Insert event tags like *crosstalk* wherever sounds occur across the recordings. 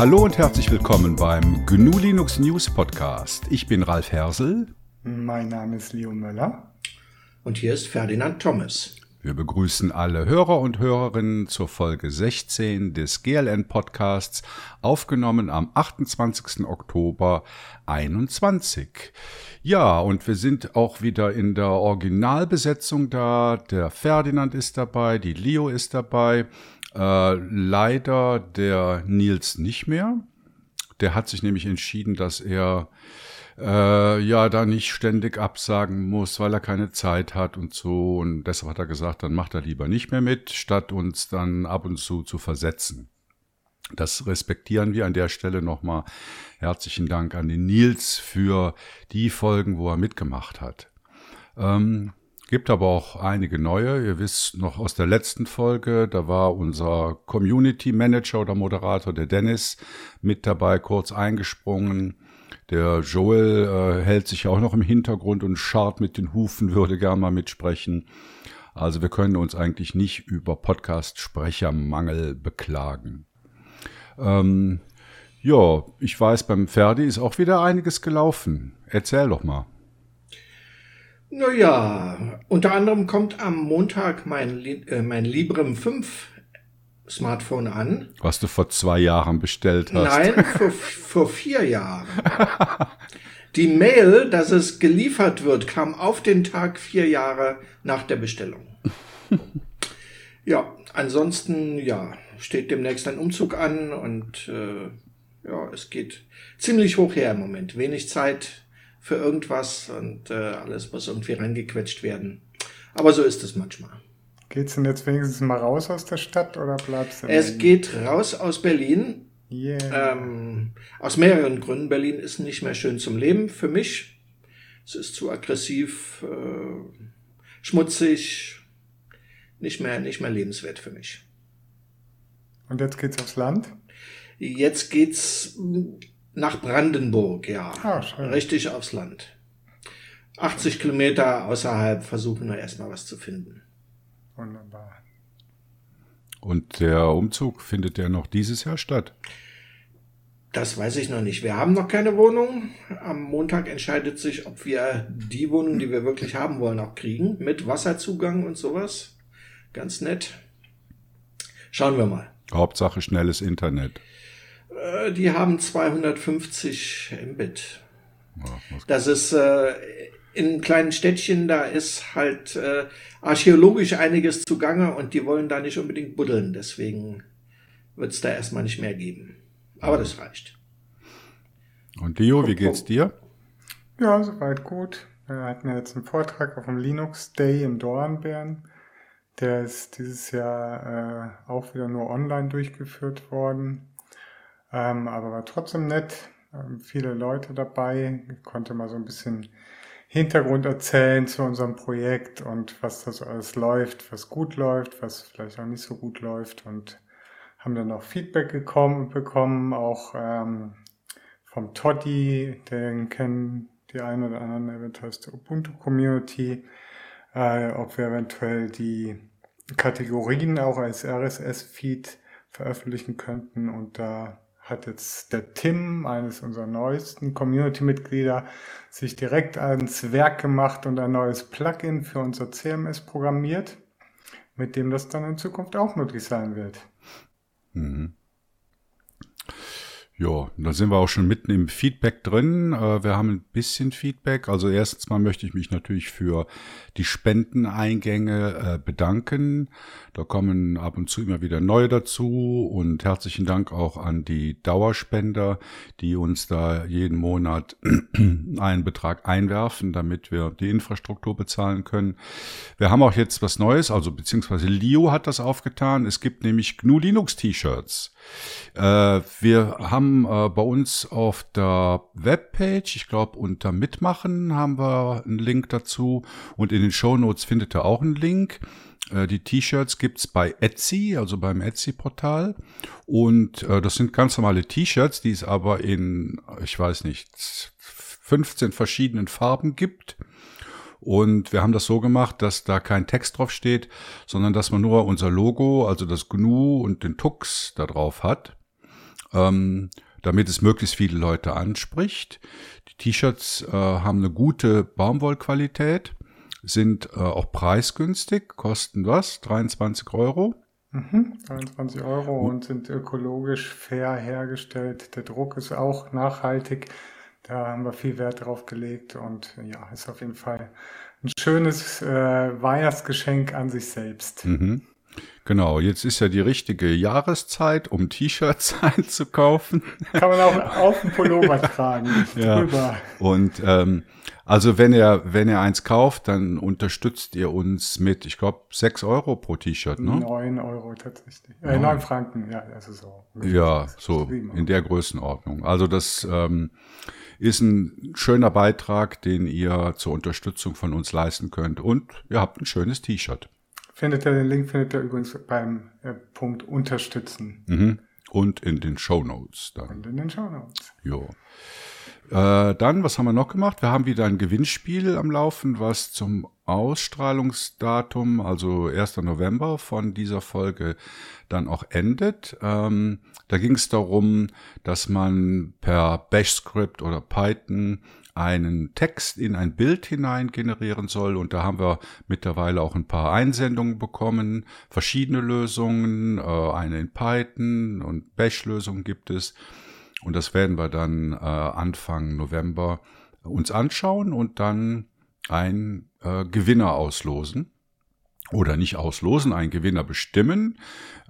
Hallo und herzlich willkommen beim GNU Linux News Podcast. Ich bin Ralf Hersel. Mein Name ist Leo Möller. Und hier ist Ferdinand Thomas. Wir begrüßen alle Hörer und Hörerinnen zur Folge 16 des GLN Podcasts, aufgenommen am 28. Oktober 21. Ja, und wir sind auch wieder in der Originalbesetzung da. Der Ferdinand ist dabei, die Leo ist dabei. Äh, leider der Nils nicht mehr. Der hat sich nämlich entschieden, dass er äh, ja da nicht ständig absagen muss, weil er keine Zeit hat und so. Und deshalb hat er gesagt, dann macht er lieber nicht mehr mit, statt uns dann ab und zu zu versetzen. Das respektieren wir an der Stelle nochmal. Herzlichen Dank an den Nils für die Folgen, wo er mitgemacht hat. Ähm, gibt aber auch einige neue. Ihr wisst noch aus der letzten Folge, da war unser Community Manager oder Moderator, der Dennis, mit dabei, kurz eingesprungen. Der Joel äh, hält sich auch noch im Hintergrund und scharrt mit den Hufen, würde gern mal mitsprechen. Also wir können uns eigentlich nicht über Podcast-Sprechermangel beklagen. Ähm, ja, ich weiß, beim Ferdi ist auch wieder einiges gelaufen. Erzähl doch mal. Naja, unter anderem kommt am Montag mein, äh, mein Librem 5 Smartphone an. Was du vor zwei Jahren bestellt hast. Nein, vor, vor vier Jahren. *laughs* Die Mail, dass es geliefert wird, kam auf den Tag vier Jahre nach der Bestellung. *laughs* ja, ansonsten, ja, steht demnächst ein Umzug an und äh, ja, es geht ziemlich hoch her im Moment. Wenig Zeit für irgendwas und äh, alles muss irgendwie reingequetscht werden. Aber so ist es manchmal. Geht's denn jetzt wenigstens mal raus aus der Stadt oder bleibst du? Es Berlin? geht raus aus Berlin. Yeah. Ähm, aus mehreren Gründen. Berlin ist nicht mehr schön zum Leben für mich. Es ist zu aggressiv, äh, schmutzig, nicht mehr, nicht mehr lebenswert für mich. Und jetzt geht's aufs Land? Jetzt geht's nach Brandenburg, ja. Ah. Richtig aufs Land. 80 Kilometer außerhalb versuchen wir erstmal was zu finden. Wunderbar. Und der Umzug findet der noch dieses Jahr statt? Das weiß ich noch nicht. Wir haben noch keine Wohnung. Am Montag entscheidet sich, ob wir die Wohnung, die wir wirklich haben wollen, auch kriegen. Mit Wasserzugang und sowas. Ganz nett. Schauen wir mal. Hauptsache schnelles Internet. Äh, die haben 250 Mbit. Ja, das ist äh, in kleinen Städtchen, da ist halt äh, archäologisch einiges zugange und die wollen da nicht unbedingt buddeln. Deswegen wird es da erstmal nicht mehr geben. Aber das reicht. Und Leo, wie geht's dir? Ja, soweit gut. Wir hatten ja jetzt einen Vortrag auf dem Linux Day im Dornbirn. Der ist dieses Jahr äh, auch wieder nur online durchgeführt worden. Ähm, aber war trotzdem nett. Ähm, viele Leute dabei. Ich konnte mal so ein bisschen Hintergrund erzählen zu unserem Projekt und was da so alles läuft, was gut läuft, was vielleicht auch nicht so gut läuft und haben dann auch Feedback gekommen, bekommen, auch ähm, vom Toddy, den kennen die einen oder anderen, der wird aus der Ubuntu Community, äh, ob wir eventuell die Kategorien auch als RSS-Feed veröffentlichen könnten und da hat jetzt der Tim, eines unserer neuesten Community-Mitglieder, sich direkt ans Werk gemacht und ein neues Plugin für unser CMS programmiert, mit dem das dann in Zukunft auch möglich sein wird. Mhm. Ja, da sind wir auch schon mitten im Feedback drin. Äh, wir haben ein bisschen Feedback. Also erstens mal möchte ich mich natürlich für die Spendeneingänge äh, bedanken. Da kommen ab und zu immer wieder neue dazu und herzlichen Dank auch an die Dauerspender, die uns da jeden Monat *clears throat* einen Betrag einwerfen, damit wir die Infrastruktur bezahlen können. Wir haben auch jetzt was Neues, also beziehungsweise Leo hat das aufgetan. Es gibt nämlich GNU Linux T-Shirts. Äh, wir haben äh, bei uns auf der Webpage, ich glaube unter Mitmachen haben wir einen Link dazu und in den Show Notes findet ihr auch einen Link. Äh, die T-Shirts gibt's bei Etsy, also beim Etsy-Portal. Und äh, das sind ganz normale T-Shirts, die es aber in, ich weiß nicht, 15 verschiedenen Farben gibt. Und wir haben das so gemacht, dass da kein Text drauf steht, sondern dass man nur unser Logo, also das GNU und den Tux da drauf hat. ähm, damit es möglichst viele Leute anspricht. Die T-Shirts äh, haben eine gute Baumwollqualität, sind äh, auch preisgünstig, kosten was? 23 Euro. Mhm, 23 Euro und sind ökologisch fair hergestellt. Der Druck ist auch nachhaltig. Da haben wir viel Wert drauf gelegt und ja, ist auf jeden Fall ein schönes äh, Weihnachtsgeschenk an sich selbst. Mhm. Genau, jetzt ist ja die richtige Jahreszeit, um T-Shirts *laughs* einzukaufen. Kann man auch auf den Pullover *laughs* tragen. ja. Drüber. Und ähm, also wenn ihr, wenn ihr eins kauft, dann unterstützt ihr uns mit, ich glaube, sechs Euro pro T-Shirt, ne? Neun Euro tatsächlich. Äh, neun Franken, ja, also so. Ja, so in der Größenordnung. Also das ähm, ist ein schöner Beitrag, den ihr zur Unterstützung von uns leisten könnt. Und ihr habt ein schönes T-Shirt. Findet ihr den Link findet ihr übrigens beim äh, Punkt Unterstützen. Mhm. Und in den Show Notes dann. Und in den Show Notes. Jo. Äh, dann, was haben wir noch gemacht? Wir haben wieder ein Gewinnspiel am Laufen, was zum Ausstrahlungsdatum, also 1. November von dieser Folge dann auch endet. Ähm, da ging es darum, dass man per Bash-Script oder Python einen Text in ein Bild hinein generieren soll. Und da haben wir mittlerweile auch ein paar Einsendungen bekommen, verschiedene Lösungen, äh, eine in Python und Bash-Lösungen gibt es. Und das werden wir dann äh, Anfang November uns anschauen und dann ein äh, Gewinner auslosen. Oder nicht auslosen, einen Gewinner bestimmen.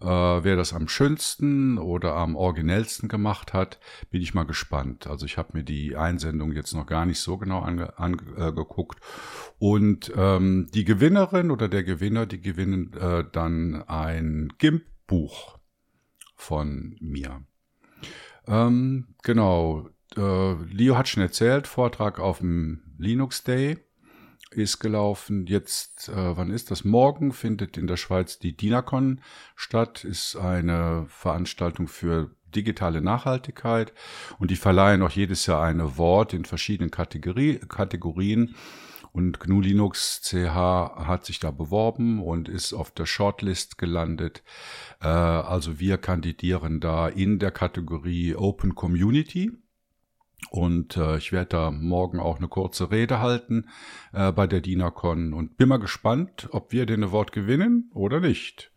Äh, wer das am schönsten oder am originellsten gemacht hat, bin ich mal gespannt. Also ich habe mir die Einsendung jetzt noch gar nicht so genau ange, angeguckt. Und ähm, die Gewinnerin oder der Gewinner, die gewinnen äh, dann ein GIMP-Buch von mir. Ähm, genau. Äh, Leo hat schon erzählt, Vortrag auf dem Linux Day ist gelaufen. Jetzt, äh, wann ist das? Morgen findet in der Schweiz die DINACON statt. Ist eine Veranstaltung für digitale Nachhaltigkeit und die verleihen auch jedes Jahr ein Award in verschiedenen Kategorie, Kategorien. Und GNU Linux CH hat sich da beworben und ist auf der Shortlist gelandet. Äh, also wir kandidieren da in der Kategorie Open Community. Und äh, ich werde da morgen auch eine kurze Rede halten äh, bei der DINACON und bin mal gespannt, ob wir den Award gewinnen oder nicht.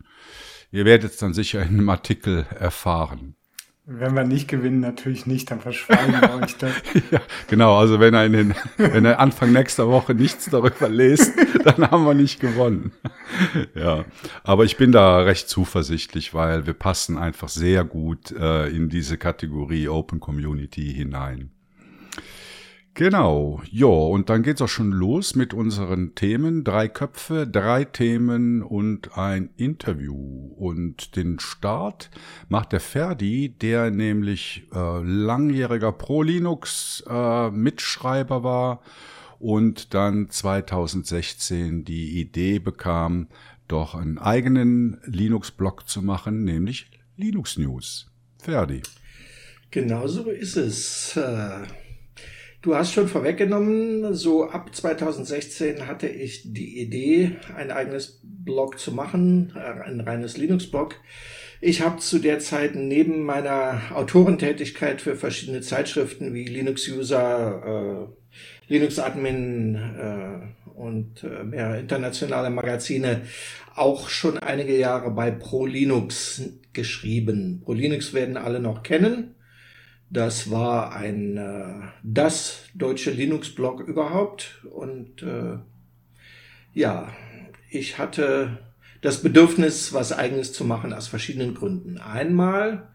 Ihr werdet es dann sicher in einem Artikel erfahren. Wenn wir nicht gewinnen, natürlich nicht, dann verschweigen wir euch das. *laughs* ja, genau, also wenn er, in den, wenn er Anfang nächster Woche nichts darüber lest, *laughs* dann haben wir nicht gewonnen. ja, aber ich bin da recht zuversichtlich, weil wir passen einfach sehr gut äh, in diese Kategorie Open Community hinein. Genau, ja, und dann geht's auch schon los mit unseren Themen. Drei Köpfe, drei Themen und ein Interview. Und den Start macht der Ferdi, der nämlich äh, langjähriger Pro-Linux-Mitschreiber äh, war und dann 2016 die Idee bekam, doch einen eigenen Linux-Blog zu machen, nämlich Linux News. Ferdi. Genau so ist es. Äh Du hast schon vorweggenommen, so ab 2016 hatte ich die Idee, ein eigenes Blog zu machen, äh, ein reines Linux-Blog. Ich habe zu der Zeit neben meiner Autorentätigkeit für verschiedene Zeitschriften wie Linux User, äh, Linux Admin äh, und äh, mehr internationale Magazine auch schon einige Jahre bei Pro Linux geschrieben. Pro Linux werden alle noch kennen. Das war ein äh, das deutsche Linux-Blog überhaupt. Und äh, ja, ich hatte das Bedürfnis, was eigenes zu machen aus verschiedenen Gründen. Einmal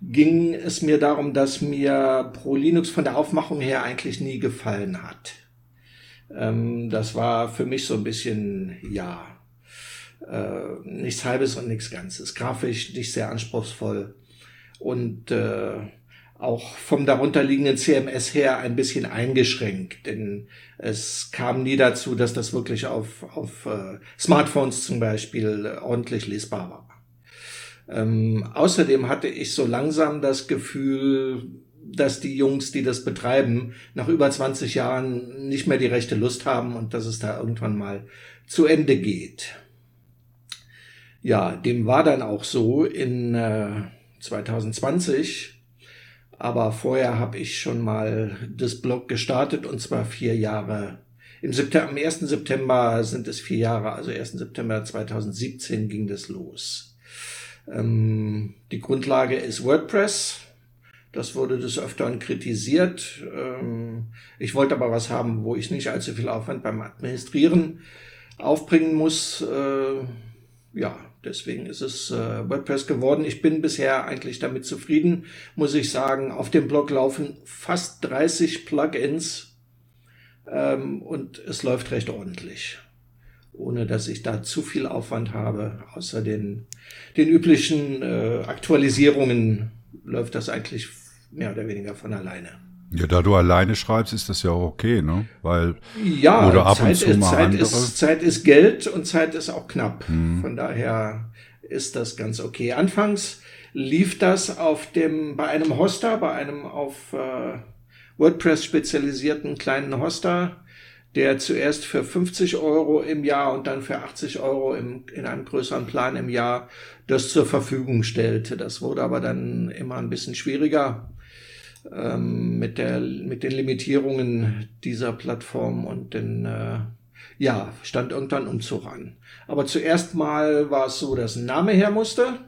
ging es mir darum, dass mir Pro Linux von der Aufmachung her eigentlich nie gefallen hat. Ähm, das war für mich so ein bisschen, ja, äh, nichts Halbes und nichts Ganzes. Grafisch nicht sehr anspruchsvoll. Und äh, auch vom darunterliegenden CMS her ein bisschen eingeschränkt, denn es kam nie dazu, dass das wirklich auf, auf äh, Smartphones zum Beispiel äh, ordentlich lesbar war. Ähm, außerdem hatte ich so langsam das Gefühl, dass die Jungs, die das betreiben, nach über 20 Jahren nicht mehr die rechte Lust haben und dass es da irgendwann mal zu Ende geht. Ja, dem war dann auch so in äh, 2020 Aber vorher habe ich schon mal das Blog gestartet und zwar vier Jahre. Im September, am 1. September sind es vier Jahre, also 1. September 2017 ging das los. Ähm, die Grundlage ist WordPress. Das wurde des Öfteren kritisiert. Ähm, ich wollte aber was haben, wo ich nicht allzu viel Aufwand beim Administrieren aufbringen muss. Äh, ja, deswegen ist es äh, WordPress geworden. Ich bin bisher eigentlich damit zufrieden, muss ich sagen. Auf dem Blog laufen fast 30 Plugins ähm, und es läuft recht ordentlich. Ohne dass ich da zu viel Aufwand habe, außer den, den üblichen äh, Aktualisierungen läuft das eigentlich mehr oder weniger von alleine. Ja, da du alleine schreibst, ist das ja auch okay, ne? Weil ja, oder ab Zeit und zu ist, mal Zeit andere. Ist, Zeit ist Geld und Zeit ist auch knapp. Hm. Von daher ist das ganz okay. Anfangs lief das auf dem bei einem Hoster, bei einem auf äh, WordPress spezialisierten kleinen Hoster, der zuerst für 50 Euro im Jahr und dann für 80 Euro im, in einem größeren Plan im Jahr das zur Verfügung stellte. Das wurde aber dann immer ein bisschen schwieriger ähm, mit, der, mit den Limitierungen dieser Plattform und den, äh, ja, stand irgendwann Umzug an. Aber zuerst mal war es so, dass ein Name her musste.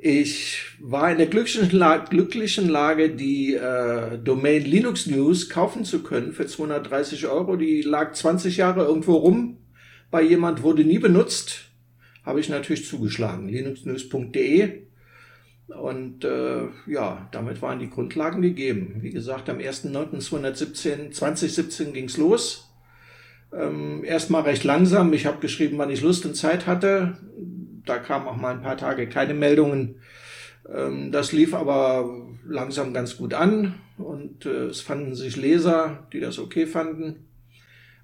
Ich war in der glücklichen Lage, glücklichen Lage die äh, Domain Linux News kaufen zu können für 230 Euro. Die lag 20 Jahre irgendwo rum. Bei jemand wurde nie benutzt. Habe ich natürlich zugeschlagen. linuxnews.de und äh, ja, damit waren die Grundlagen gegeben. Wie gesagt, am 1.9.2017 2017 ging's los. Ähm, Erstmal recht langsam. Ich habe geschrieben, wann ich Lust und Zeit hatte. Da kamen auch mal ein paar Tage keine Meldungen. Ähm, das lief aber langsam ganz gut an und äh, es fanden sich Leser, die das okay fanden.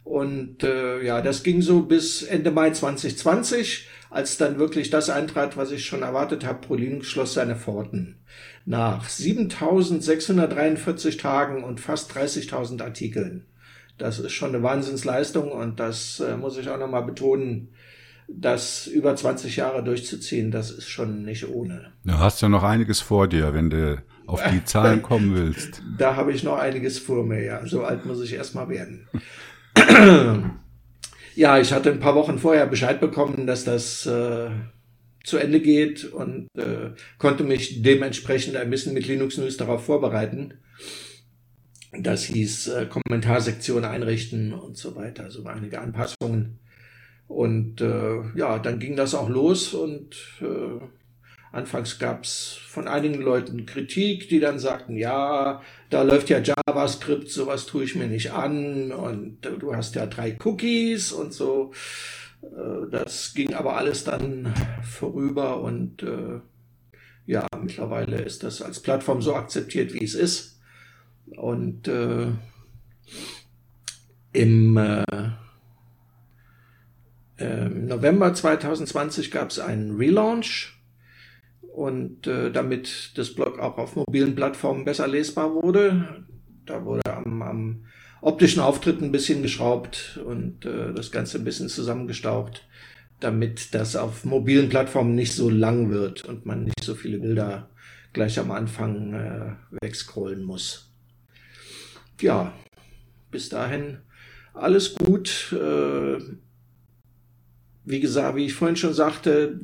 Und äh, ja, das ging so bis Ende Mai 2020 als dann wirklich das eintrat, was ich schon erwartet habe, ProLinux schloss seine Pforten. Nach 7643 Tagen und fast 30.000 Artikeln. Das ist schon eine Wahnsinnsleistung und das äh, muss ich auch nochmal betonen, das über 20 Jahre durchzuziehen, das ist schon nicht ohne. Du hast ja noch einiges vor dir, wenn du auf die *laughs* Zahlen kommen willst. Da habe ich noch einiges vor mir, ja. So alt muss ich erstmal werden. *clears throat* Ja, ich hatte ein paar Wochen vorher Bescheid bekommen, dass das äh, zu Ende geht und äh, konnte mich dementsprechend ein bisschen mit Linux News darauf vorbereiten. Das hieß äh, Kommentarsektion einrichten und so weiter, so einige Anpassungen. Und äh, ja, dann ging das auch los und äh, Anfangs gab es von einigen Leuten Kritik, die dann sagten, ja, da läuft ja JavaScript, sowas tue ich mir nicht an und du hast ja drei Cookies und so. Äh, das ging aber alles dann vorüber und äh, ja, mittlerweile ist das als Plattform so akzeptiert, wie es ist. Und äh, im äh, äh November 2020 gab es einen Relaunch und äh, damit das Blog auch auf mobilen Plattformen besser lesbar wurde. Da wurde am, am optischen Auftritt ein bisschen geschraubt und äh, das Ganze ein bisschen zusammengestaucht, damit das auf mobilen Plattformen nicht so lang wird und man nicht so viele Bilder gleich am Anfang äh, wegscrollen muss. Ja, bis dahin alles gut. Äh, wie gesagt, wie ich vorhin schon sagte,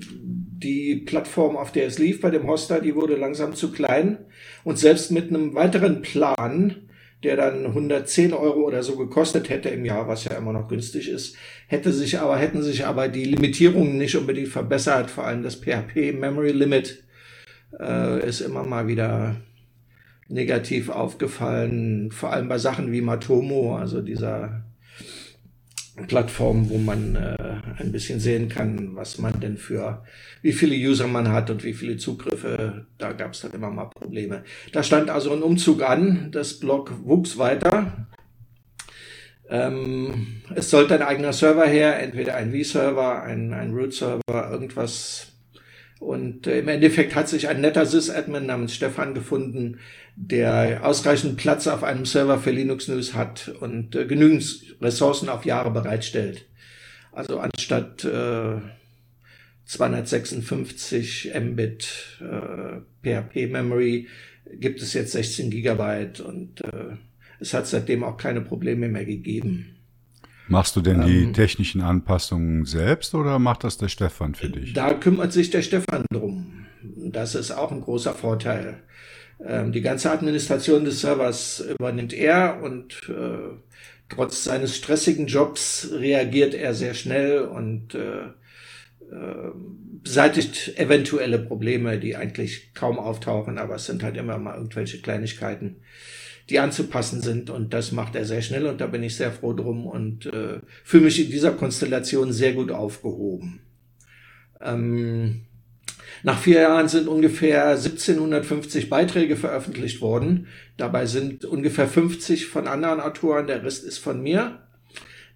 die Plattform, auf der es lief bei dem Hoster, die wurde langsam zu klein. Und selbst mit einem weiteren Plan, der dann 110 Euro oder so gekostet hätte im Jahr, was ja immer noch günstig ist, hätte sich aber, hätten sich aber die Limitierungen nicht unbedingt verbessert. Vor allem das PHP Memory Limit äh, ist immer mal wieder negativ aufgefallen. Vor allem bei Sachen wie Matomo, also dieser Plattform, wo man äh, ein bisschen sehen kann, was man denn für, wie viele User man hat und wie viele Zugriffe. Da gab es dann immer mal Probleme. Da stand also ein Umzug an. Das Blog wuchs weiter. Ähm, es sollte ein eigener Server her, entweder ein V-Server, ein, ein Root-Server, irgendwas und äh, im Endeffekt hat sich ein netter Sys-Admin namens Stefan gefunden, der ausreichend Platz auf einem Server für Linux News hat und äh, genügend Ressourcen auf Jahre bereitstellt. Also anstatt äh, 256 Mbit äh, PHP Memory gibt es jetzt 16 Gigabyte und äh, es hat seitdem auch keine Probleme mehr gegeben. Machst du denn die ähm, technischen Anpassungen selbst oder macht das der Stefan für dich? Da kümmert sich der Stefan drum. Das ist auch ein großer Vorteil. Ähm, die ganze Administration des Servers übernimmt er und äh, trotz seines stressigen Jobs reagiert er sehr schnell und äh, äh, beseitigt eventuelle Probleme, die eigentlich kaum auftauchen, aber es sind halt immer mal irgendwelche Kleinigkeiten, die anzupassen sind und das macht er sehr schnell und da bin ich sehr froh drum und äh, fühle mich in dieser Konstellation sehr gut aufgehoben. Ähm, nach vier Jahren sind ungefähr 1750 Beiträge veröffentlicht worden. Dabei sind ungefähr 50 von anderen Autoren, der Rest ist von mir.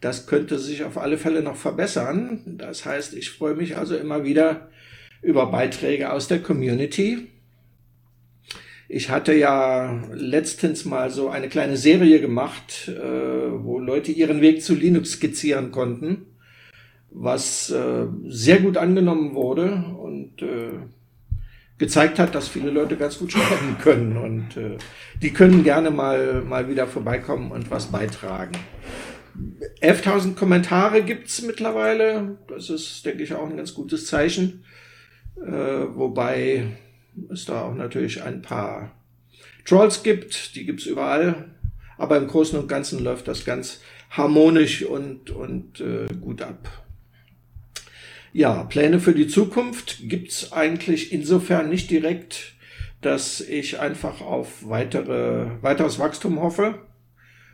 Das könnte sich auf alle Fälle noch verbessern. Das heißt, ich freue mich also immer wieder über Beiträge aus der Community. Ich hatte ja letztens mal so eine kleine Serie gemacht, äh, wo Leute ihren Weg zu Linux skizzieren konnten was äh, sehr gut angenommen wurde und äh, gezeigt hat, dass viele Leute ganz gut schreiben *laughs* können und äh, die können gerne mal mal wieder vorbeikommen und was beitragen. 11.000 Kommentare gibt's mittlerweile. Das ist, denke ich, auch ein ganz gutes Zeichen. Äh, wobei es da auch natürlich ein paar Trolls gibt. Die gibt's überall. Aber im Großen und Ganzen läuft das ganz harmonisch und, und äh, gut ab. Ja, Pläne für die Zukunft gibt's eigentlich insofern nicht direkt, dass ich einfach auf weitere, weiteres Wachstum hoffe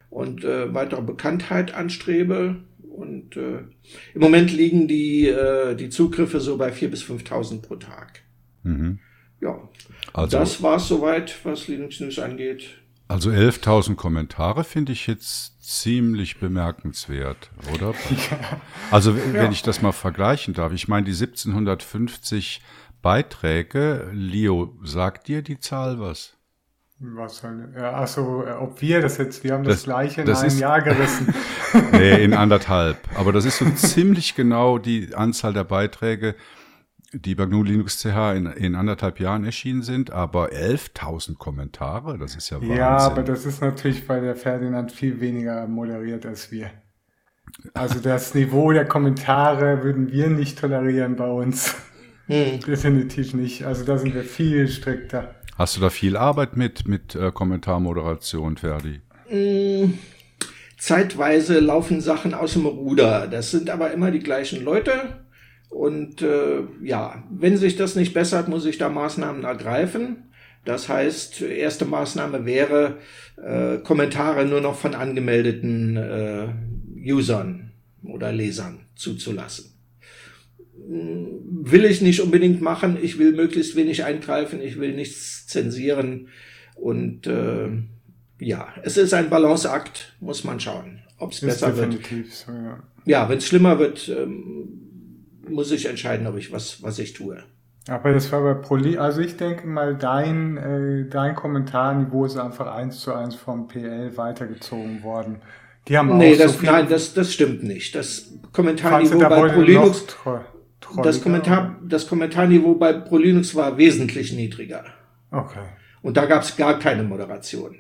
und äh, weitere Bekanntheit anstrebe. Und äh, im Moment liegen die, äh, die Zugriffe so bei 4.000 bis 5.000 pro Tag. Mhm. Ja, also, das war's soweit, was Linux News angeht. Also 11.000 Kommentare finde ich jetzt ziemlich bemerkenswert, oder? *laughs* Ja. Also wenn ja. ich das mal vergleichen darf, ich meine die 1750 Beiträge, Leo, sagt dir die Zahl was? Was soll, ja, achso, ob wir das jetzt, wir haben das, das gleiche in das einem ist, Jahr gerissen. *laughs* nee, in anderthalb. Aber das ist so ziemlich genau die Anzahl der Beiträge, die bei GNU Linux CH in, in anderthalb Jahren erschienen sind, aber 11.000 Kommentare, das ist ja Wahnsinn. Ja, aber das ist natürlich, weil der Ferdinand viel weniger moderiert als wir. Also *laughs* das Niveau der Kommentare würden wir nicht tolerieren bei uns. Hm. *laughs* Definitiv nicht. Also da sind wir viel strikter. Hast du da viel Arbeit mit, mit äh, Kommentarmoderation, Ferdi? Hm. Zeitweise laufen Sachen aus dem Ruder. Das sind aber immer die gleichen Leute und äh, ja, wenn sich das nicht bessert, muss ich da Maßnahmen ergreifen. Das heißt, erste Maßnahme wäre, äh, Kommentare nur noch von angemeldeten äh, Usern oder Lesern zuzulassen. Will ich nicht unbedingt machen. Ich will möglichst wenig eingreifen. Ich will nichts zensieren. Und äh, ja, es ist ein Balanceakt, muss man schauen, ob es besser wird. So, ja, ja wenn es schlimmer wird, ähm, muss ich entscheiden, ob ich was, was ich tue. Aber das war bei Proli, also ich denke mal, dein, äh, dein Kommentarniveau ist einfach eins zu eins vom PL weitergezogen worden. Die haben nee, auch das, so viel nein, das, das stimmt nicht. Das Kommentarniveau bei ProLinux, das Kommentar, das Kommentarniveau bei ProLinux war wesentlich niedriger. Okay. Und da gab es gar keine Moderation.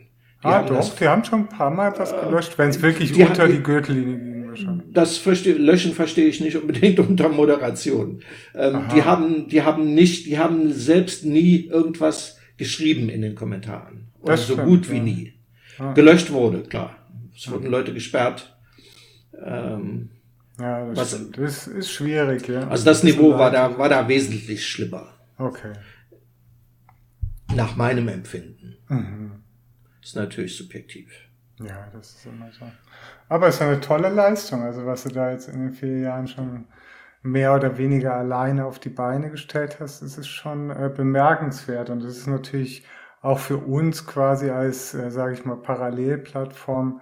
Die ah, doch, das, die haben schon ein paar Mal was gelöscht, wenn es wirklich die unter die Gürtellinie ging wahrscheinlich. Das verstehe, löschen verstehe ich nicht unbedingt *laughs* unter Moderation. Ähm, die haben, die haben nicht, die haben selbst nie irgendwas geschrieben in den Kommentaren. Oder das so stimmt, gut wie ja. nie. Ah. Gelöscht wurde, klar. Es wurden Leute gesperrt. Ähm, ja, das, was, stimmt. das ist schwierig, ja. Also das, das Niveau war da, war da wesentlich schlimmer. Okay. Nach meinem Empfinden. Mhm. Ist natürlich subjektiv. Ja, das ist immer so. Aber es ist eine tolle Leistung, also was du da jetzt in den vier Jahren schon mehr oder weniger alleine auf die Beine gestellt hast, ist schon äh, bemerkenswert und das ist natürlich auch für uns quasi als, äh, sage ich mal, Parallelplattform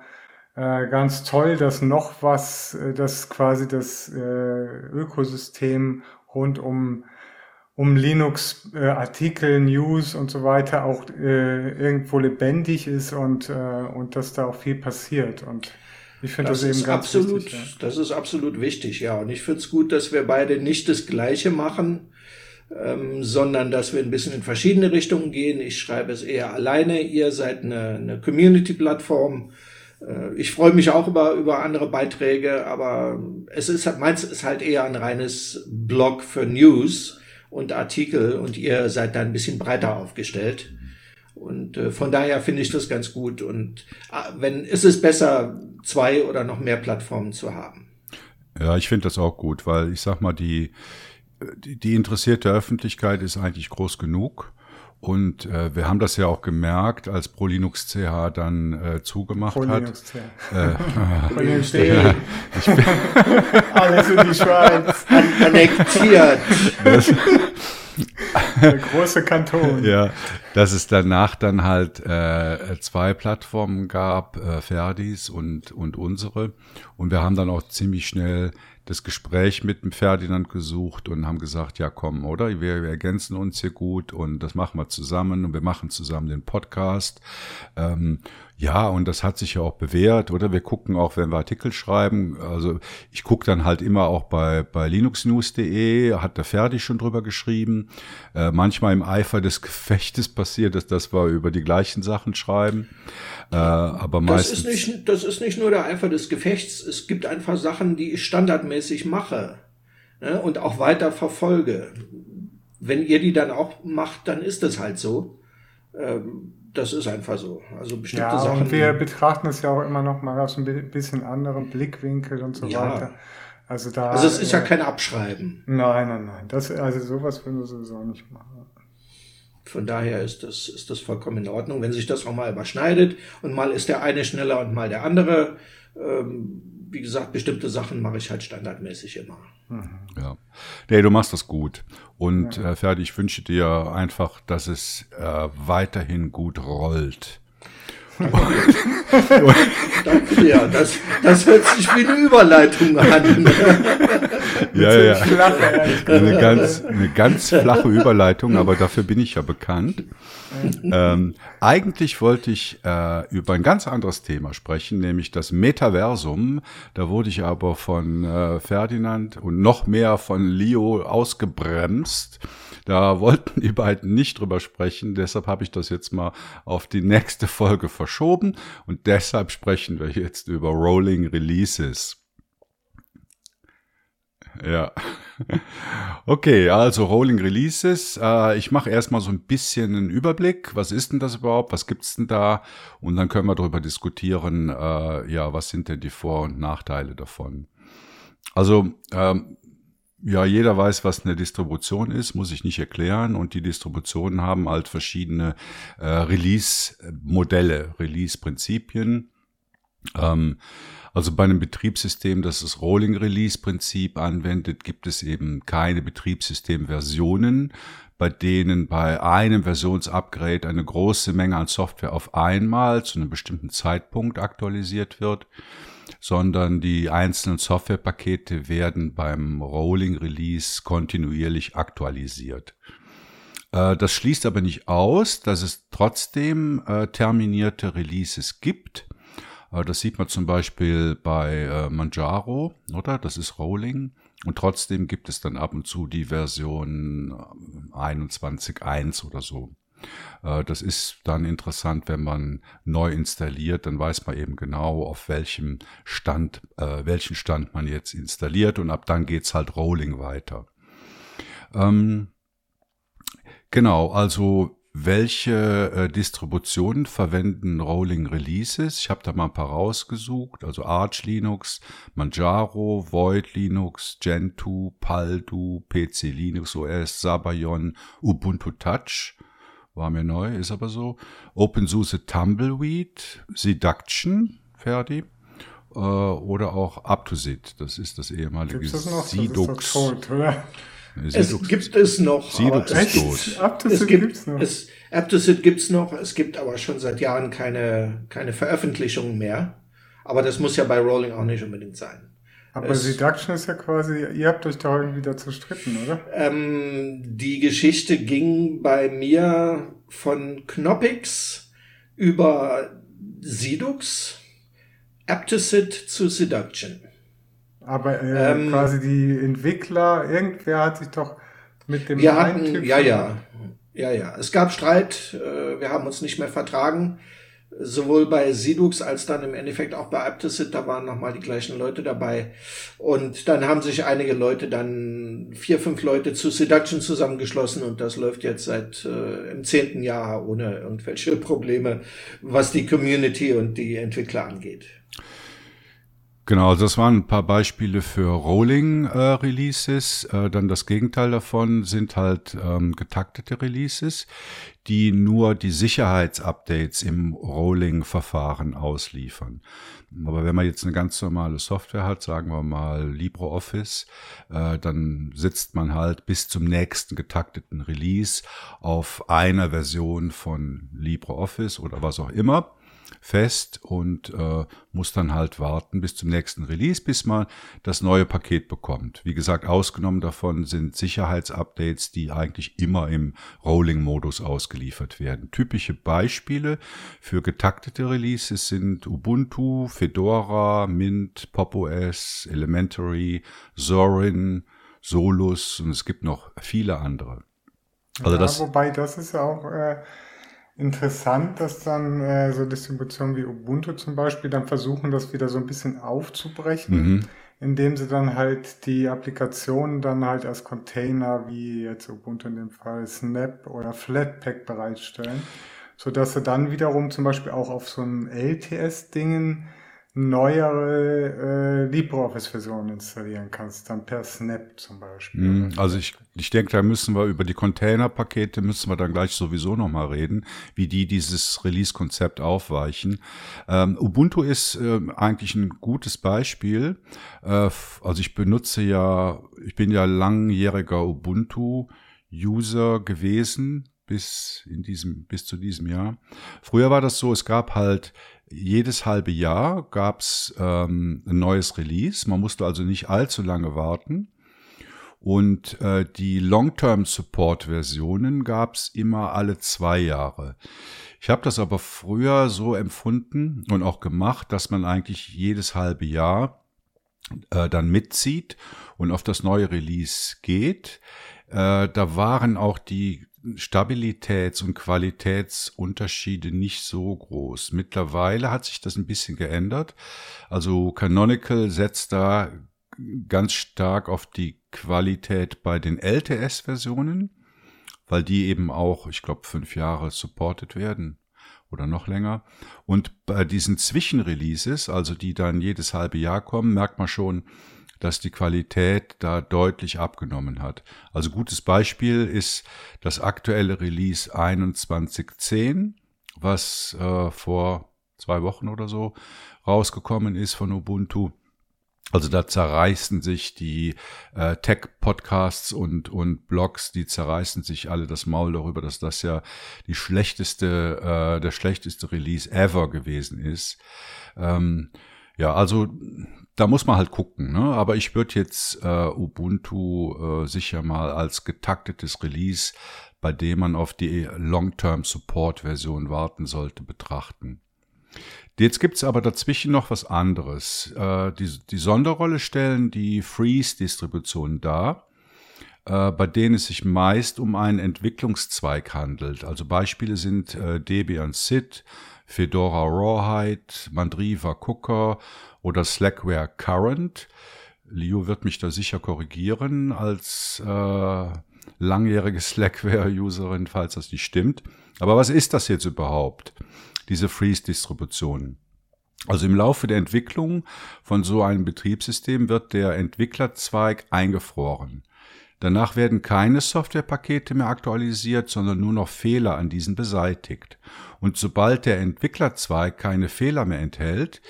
äh, ganz toll, dass noch was, äh, dass quasi das äh, Ökosystem rund um um Linux äh, Artikel, News und so weiter auch äh, irgendwo lebendig ist und, äh, und dass da auch viel passiert. Und ich finde das, das, eben ganz absolut, wichtig. Ja. Das ist absolut wichtig, ja. Und ich finde es gut, dass wir beide nicht das Gleiche machen. ähm, sondern dass wir ein bisschen in verschiedene Richtungen gehen. Ich schreibe es eher alleine. Ihr seid eine, eine Community-Plattform. Äh, ich freue mich auch über, über andere Beiträge, aber es ist halt, meins ist halt eher ein reines Blog für News und Artikel und ihr seid da ein bisschen breiter aufgestellt. Und äh, von daher finde ich das ganz gut. Und äh, wenn ist es besser, zwei oder noch mehr Plattformen zu haben. Ja, ich finde das auch gut, weil ich sag mal, die, die, die interessierte Öffentlichkeit ist eigentlich groß genug. Und äh, wir haben das ja auch gemerkt, als ProLinux CH dann äh, zugemacht ProLinux CH. Äh, ProLinux CH. *laughs* Alles in die Schweiz. Annektiert. Das, Der große Kanton. *laughs* Ja, dass es danach dann halt äh, zwei Plattformen gab, äh, Ferdis und, und unsere. Und wir haben dann auch ziemlich schnell das Gespräch mit dem Ferdinand gesucht und haben gesagt, ja komm, oder? Wir, wir ergänzen uns hier gut und das machen wir zusammen und wir machen zusammen den Podcast. Ähm, ja, und das hat sich ja auch bewährt, oder? Wir gucken auch, wenn wir Artikel schreiben. Also ich gucke dann halt immer auch bei, bei linuxnews.de, hat der Ferdi schon drüber geschrieben. Äh, manchmal im Eifer des *laughs* Gefechtes passiert es, dass wir über die gleichen Sachen schreiben. Äh, aber meistens. Das ist, nicht, das ist nicht nur der Eifer des Gefechts. Es gibt einfach Sachen, die ich standardmäßig mache ne, und auch weiter verfolge. Wenn ihr die dann auch macht, dann ist das halt so. Ähm, das ist einfach so. Also bestimmte ja, Sachen. Und wir betrachten es ja auch immer noch mal aus ein bisschen anderen Blickwinkel und so ja. weiter. Also da. Also es ist ja kein Abschreiben. Nein, nein, nein. Das, also sowas würden wir sowieso nicht machen. Von daher ist das, ist das vollkommen in Ordnung, wenn sich das auch mal überschneidet und mal ist der eine schneller und mal der andere. Ähm, wie gesagt, bestimmte Sachen mache ich halt standardmäßig immer. Ja. Nee, du machst das gut. Und ja. äh, Ferdi, ich wünsche dir einfach, dass es äh, weiterhin gut rollt. Danke dir. Das, das hört sich wie eine Überleitung an. ja, ja. Eine ganz, eine ganz flache Überleitung, aber dafür bin ich ja bekannt. Ähm, eigentlich wollte ich äh, über ein ganz anderes Thema sprechen, nämlich das Metaversum. Da wurde ich aber von äh, Ferdinand und noch mehr von Leo ausgebremst. Da wollten die beiden nicht drüber sprechen, deshalb habe ich das jetzt mal auf die nächste Folge verschoben und deshalb sprechen wir jetzt über Rolling Releases. Ja. *laughs* Okay, also Rolling Releases. Äh, ich mache erstmal so ein bisschen einen Überblick. Was ist denn das überhaupt? Was gibt's denn da? Und dann können wir darüber diskutieren, äh, ja, was sind denn die Vor- und Nachteile davon? Also, ähm, ja, jeder weiß, was eine Distribution ist, muss ich nicht erklären. Und die Distributionen haben halt verschiedene äh, Release-Modelle, Release-Prinzipien. Ähm, also bei einem Betriebssystem, das das Rolling Release Prinzip anwendet, gibt es eben keine Betriebssystemversionen, bei denen bei einem Versionsupgrade eine große Menge an Software auf einmal zu einem bestimmten Zeitpunkt aktualisiert wird, sondern die einzelnen Softwarepakete werden beim Rolling Release kontinuierlich aktualisiert. Äh, das schließt aber nicht aus, dass es trotzdem äh, terminierte Releases gibt äh, das sieht man zum Beispiel bei Manjaro, oder? Das ist Rolling. Und trotzdem gibt es dann ab und zu die Version 21.1 äh, oder so. Das ist dann interessant, wenn man neu installiert, dann weiß man eben genau, auf welchem Stand, äh, welchen Stand man jetzt installiert und ab dann geht's halt Rolling weiter. Ähm, genau, also welche äh, Distributionen verwenden Rolling Releases? Ich habe da mal ein paar rausgesucht, also Arch Linux, Manjaro, Void Linux, Gentoo, Paldu, PC Linux OS, Sabayon, Ubuntu Touch, war mir neu, ist aber so, OpenSUSE Tumbleweed, Seduction, Ferdi, äh, oder auch UpToSit, das ist das ehemalige Gibt's das noch? Sidux. Das ist tot, oder? Es gibt es noch. Sidux ist tot. Aptosit gibt es noch. Es, Aptosit gibt's noch. Es gibt aber schon seit Jahren keine, keine Veröffentlichungen mehr. Aber das muss ja bei Rolling auch nicht unbedingt sein. Aber es, Seduction ist ja quasi, ihr habt euch da irgendwie dazu stritten, oder? Ähm, die Geschichte ging bei mir von Knoppix über Sidux, Aptosit zu Seduction. Aber äh, ähm, quasi die Entwickler, irgendwer hat sich doch Mit dem wir hatten, ja, ja, ja, ja. Es gab Streit, äh, wir haben uns nicht mehr vertragen sowohl bei Sidux als dann im Endeffekt auch bei Aptosit, da waren nochmal die gleichen Leute dabei. Und dann haben sich einige Leute dann, vier, fünf Leute zu Seduction zusammengeschlossen und das läuft jetzt seit äh, im zehnten Jahr ohne irgendwelche Probleme, was die Community und die Entwickler angeht. Genau, also das waren ein paar Beispiele für Rolling-Releases. Äh, äh, dann das Gegenteil davon sind halt ähm, getaktete Releases, die nur die Sicherheitsupdates im Rolling-Verfahren ausliefern. Aber wenn man jetzt eine ganz normale Software hat, sagen wir mal LibreOffice, äh, dann sitzt man halt bis zum nächsten getakteten Release auf einer Version von LibreOffice oder was auch immer fest und äh, muss dann halt warten bis zum nächsten Release, bis man das neue Paket bekommt. Wie gesagt, ausgenommen davon sind Sicherheitsupdates, die eigentlich immer im Rolling-Modus ausgeliefert werden. Typische Beispiele für getaktete Releases sind Ubuntu, Fedora, Mint, Pop! OS, Elementary, Zorin, Solus und es gibt noch viele andere. Also ja, das, wobei das ist ja auch äh, interessant, dass dann äh, so Distributionen wie Ubuntu zum Beispiel dann versuchen, das wieder so ein bisschen aufzubrechen, mhm. indem sie dann halt die Applikationen dann halt als Container wie jetzt Ubuntu in dem Fall Snap oder Flatpak bereitstellen, so dass sie dann wiederum zum Beispiel auch auf so einem LTS-Dingen neuere äh, LibreOffice-Versionen installieren kannst, dann per Snap zum Beispiel. Mm, also ich, ich denke, da müssen wir über die Container-Pakete müssen wir dann gleich sowieso nochmal reden, wie die dieses Release-Konzept aufweichen. Ähm, Ubuntu ist äh, eigentlich ein gutes Beispiel. Äh, also ich benutze ja, ich bin ja langjähriger Ubuntu-User gewesen bis in diesem, bis zu diesem Jahr. Früher war das so, es gab halt jedes halbe Jahr gab's ähm, ein neues Release. Man musste also nicht allzu lange warten. Und äh, die Long-Term-Support-Versionen gab's immer alle zwei Jahre. Ich habe das aber früher so empfunden und auch gemacht, dass man eigentlich jedes halbe Jahr äh, dann mitzieht und auf das neue Release geht. Äh, da waren auch die Stabilitäts- und Qualitätsunterschiede nicht so groß. Mittlerweile hat sich das ein bisschen geändert. Also Canonical setzt da ganz stark auf die Qualität bei den LTS-Versionen, weil die eben auch, ich glaube, fünf Jahre supported werden oder noch länger. Und bei diesen Zwischenreleases, also die dann jedes halbe Jahr kommen, merkt man schon, dass die Qualität da deutlich abgenommen hat. Also gutes Beispiel ist das aktuelle Release 2110, was äh, vor zwei Wochen oder so rausgekommen ist von Ubuntu. Also da zerreißen sich die äh, Tech-Podcasts und, und Blogs, die zerreißen sich alle das Maul darüber, dass das ja die schlechteste, äh, der schlechteste Release ever gewesen ist. Ähm, ja, also da muss man halt gucken. Ne? Aber ich würde jetzt äh, Ubuntu äh, sicher mal als getaktetes Release, bei dem man auf die Long-Term-Support-Version warten sollte, betrachten. Jetzt gibt's aber dazwischen noch was anderes. Äh, die, die Sonderrolle stellen die Freeze-Distributionen dar, äh, bei denen es sich meist um einen Entwicklungszweig handelt. Also Beispiele sind äh, Debian SID, Fedora Rawhide, Mandriva Cooker oder Slackware Current. Leo wird mich da sicher korrigieren als äh, langjährige Slackware-Userin, falls das nicht stimmt. Aber was ist das jetzt überhaupt, diese Freeze-Distribution? Also im Laufe der Entwicklung von so einem Betriebssystem wird der Entwicklerzweig eingefroren. Danach werden keine Softwarepakete mehr aktualisiert, sondern nur noch Fehler an diesen beseitigt. Und sobald der Entwicklerzweig keine Fehler mehr enthält,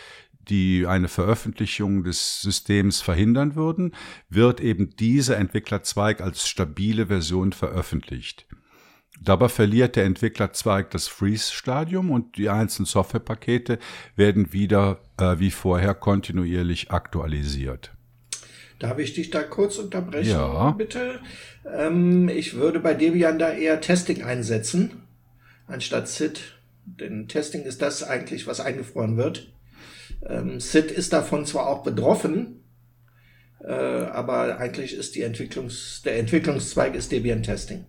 die eine Veröffentlichung des Systems verhindern würden, wird eben dieser Entwicklerzweig als stabile Version veröffentlicht. Dabei verliert der Entwicklerzweig das Freeze-Stadium und die einzelnen Softwarepakete werden wieder äh, wie vorher kontinuierlich aktualisiert. Darf ich dich da kurz unterbrechen, ja. bitte? Ähm, ich würde bei Debian da eher Testing einsetzen, anstatt SID. Denn Testing ist das eigentlich, was eingefroren wird. Ähm, Sid ist davon zwar auch betroffen, Äh, aber eigentlich ist die Entwicklungs, der Entwicklungszweig ist Debian Testing.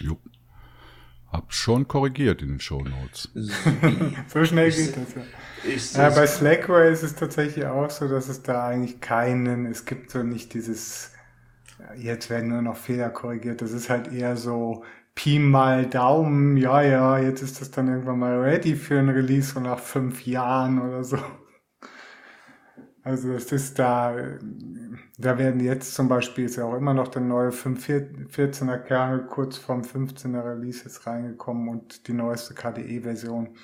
Jo. Hab schon korrigiert in den Show Notes. *laughs* so schnell geht das ja. Ich, ja, bei Slackware ist es tatsächlich auch so, dass es da eigentlich keinen, es gibt so nicht dieses, jetzt werden nur noch Fehler korrigiert. Das ist halt eher so Pi mal Daumen, ja, ja, jetzt ist das dann irgendwann mal ready für ein Release so nach fünf Jahren oder so. Also es ist da, da werden jetzt zum Beispiel ist ja auch immer noch der neue 14er Kernel kurz vorm 15er Release jetzt reingekommen und die neueste KDE-Version.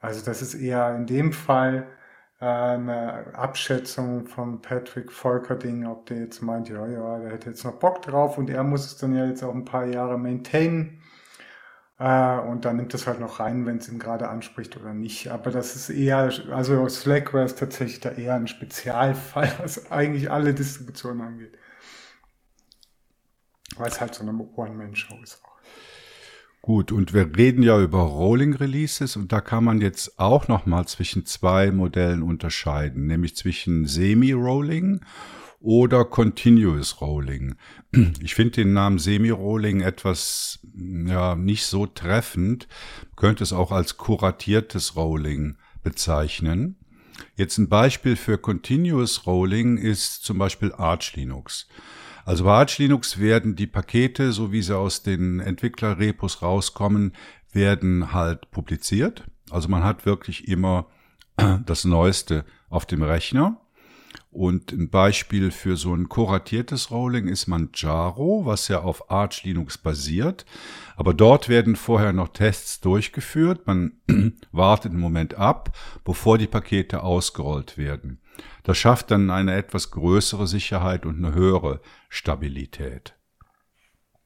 Also das ist eher in dem Fall äh, eine Abschätzung von Patrick Volkerding, ob der jetzt meint, ja, ja, der hätte jetzt noch Bock drauf und er muss es dann ja jetzt auch ein paar Jahre maintainen. Äh, und dann nimmt es halt noch rein, wenn es ihn gerade anspricht oder nicht. Aber das ist eher, also Slackware ist tatsächlich da eher ein Spezialfall, was eigentlich alle Distributionen angeht. Weil es halt so eine One-Man-Show ist auch. Gut, und wir reden ja über Rolling Releases und da kann man jetzt auch nochmal zwischen zwei Modellen unterscheiden, nämlich zwischen Semi-Rolling oder Continuous Rolling. *clears throat* Ich finde den Namen Semi-Rolling etwas, ja, nicht so treffend, könnte es auch als kuratiertes Rolling bezeichnen. Jetzt ein Beispiel für Continuous Rolling ist zum Beispiel Arch Linux. Also bei Arch Linux werden die Pakete, so wie sie aus den Entwicklerrepos rauskommen, werden halt publiziert. Also man hat wirklich immer *clears throat* das Neueste auf dem Rechner. Und ein Beispiel für so ein kuratiertes Rolling ist Manjaro, was ja auf Arch Linux basiert. Aber dort werden vorher noch Tests durchgeführt. Man *clears throat* wartet einen Moment ab, bevor die Pakete ausgerollt werden. Das schafft dann eine etwas größere Sicherheit und eine höhere Stabilität.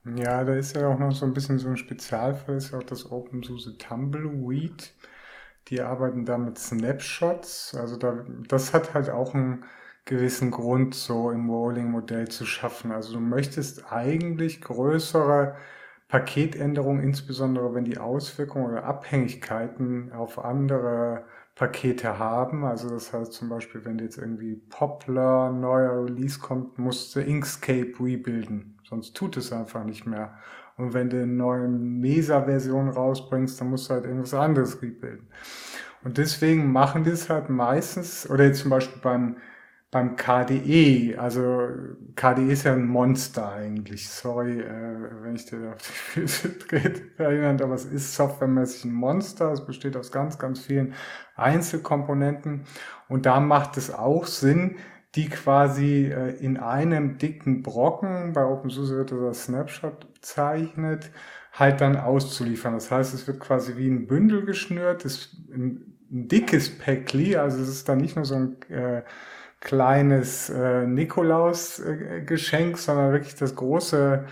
Ja, da ist ja auch noch so ein bisschen so ein Spezialfall, ist ja auch das OpenSUSE Tumbleweed. Die arbeiten da mit Snapshots. Also da, das hat halt auch einen gewissen Grund, so im Rolling-Modell zu schaffen. Also du möchtest eigentlich größere Paketänderungen, insbesondere wenn die Auswirkungen oder Abhängigkeiten auf andere Pakete haben. Also das heißt zum Beispiel, wenn jetzt irgendwie Poplar neuer Release kommt, musst du Inkscape rebuilden. Sonst tut es einfach nicht mehr. Und wenn du eine neue Mesa-Version rausbringst, dann musst du halt irgendwas anderes rebuilden. Und deswegen machen die es halt meistens, oder jetzt zum Beispiel beim beim KDE, also KDE ist ja ein Monster eigentlich, sorry, äh, wenn ich dir auf die Füße *laughs* trete, erinnert, aber es ist softwaremäßig ein Monster, es besteht aus ganz, ganz vielen Einzelkomponenten. Und da macht es auch Sinn, die quasi äh, in einem dicken Brocken, bei OpenSUSE wird das als Snapshot bezeichnet, halt dann auszuliefern. Das heißt, es wird quasi wie ein Bündel geschnürt, ist ein, ein dickes Päckli, also es ist dann nicht nur so ein äh, kleines äh, Nikolaus-Geschenk, sondern wirklich das große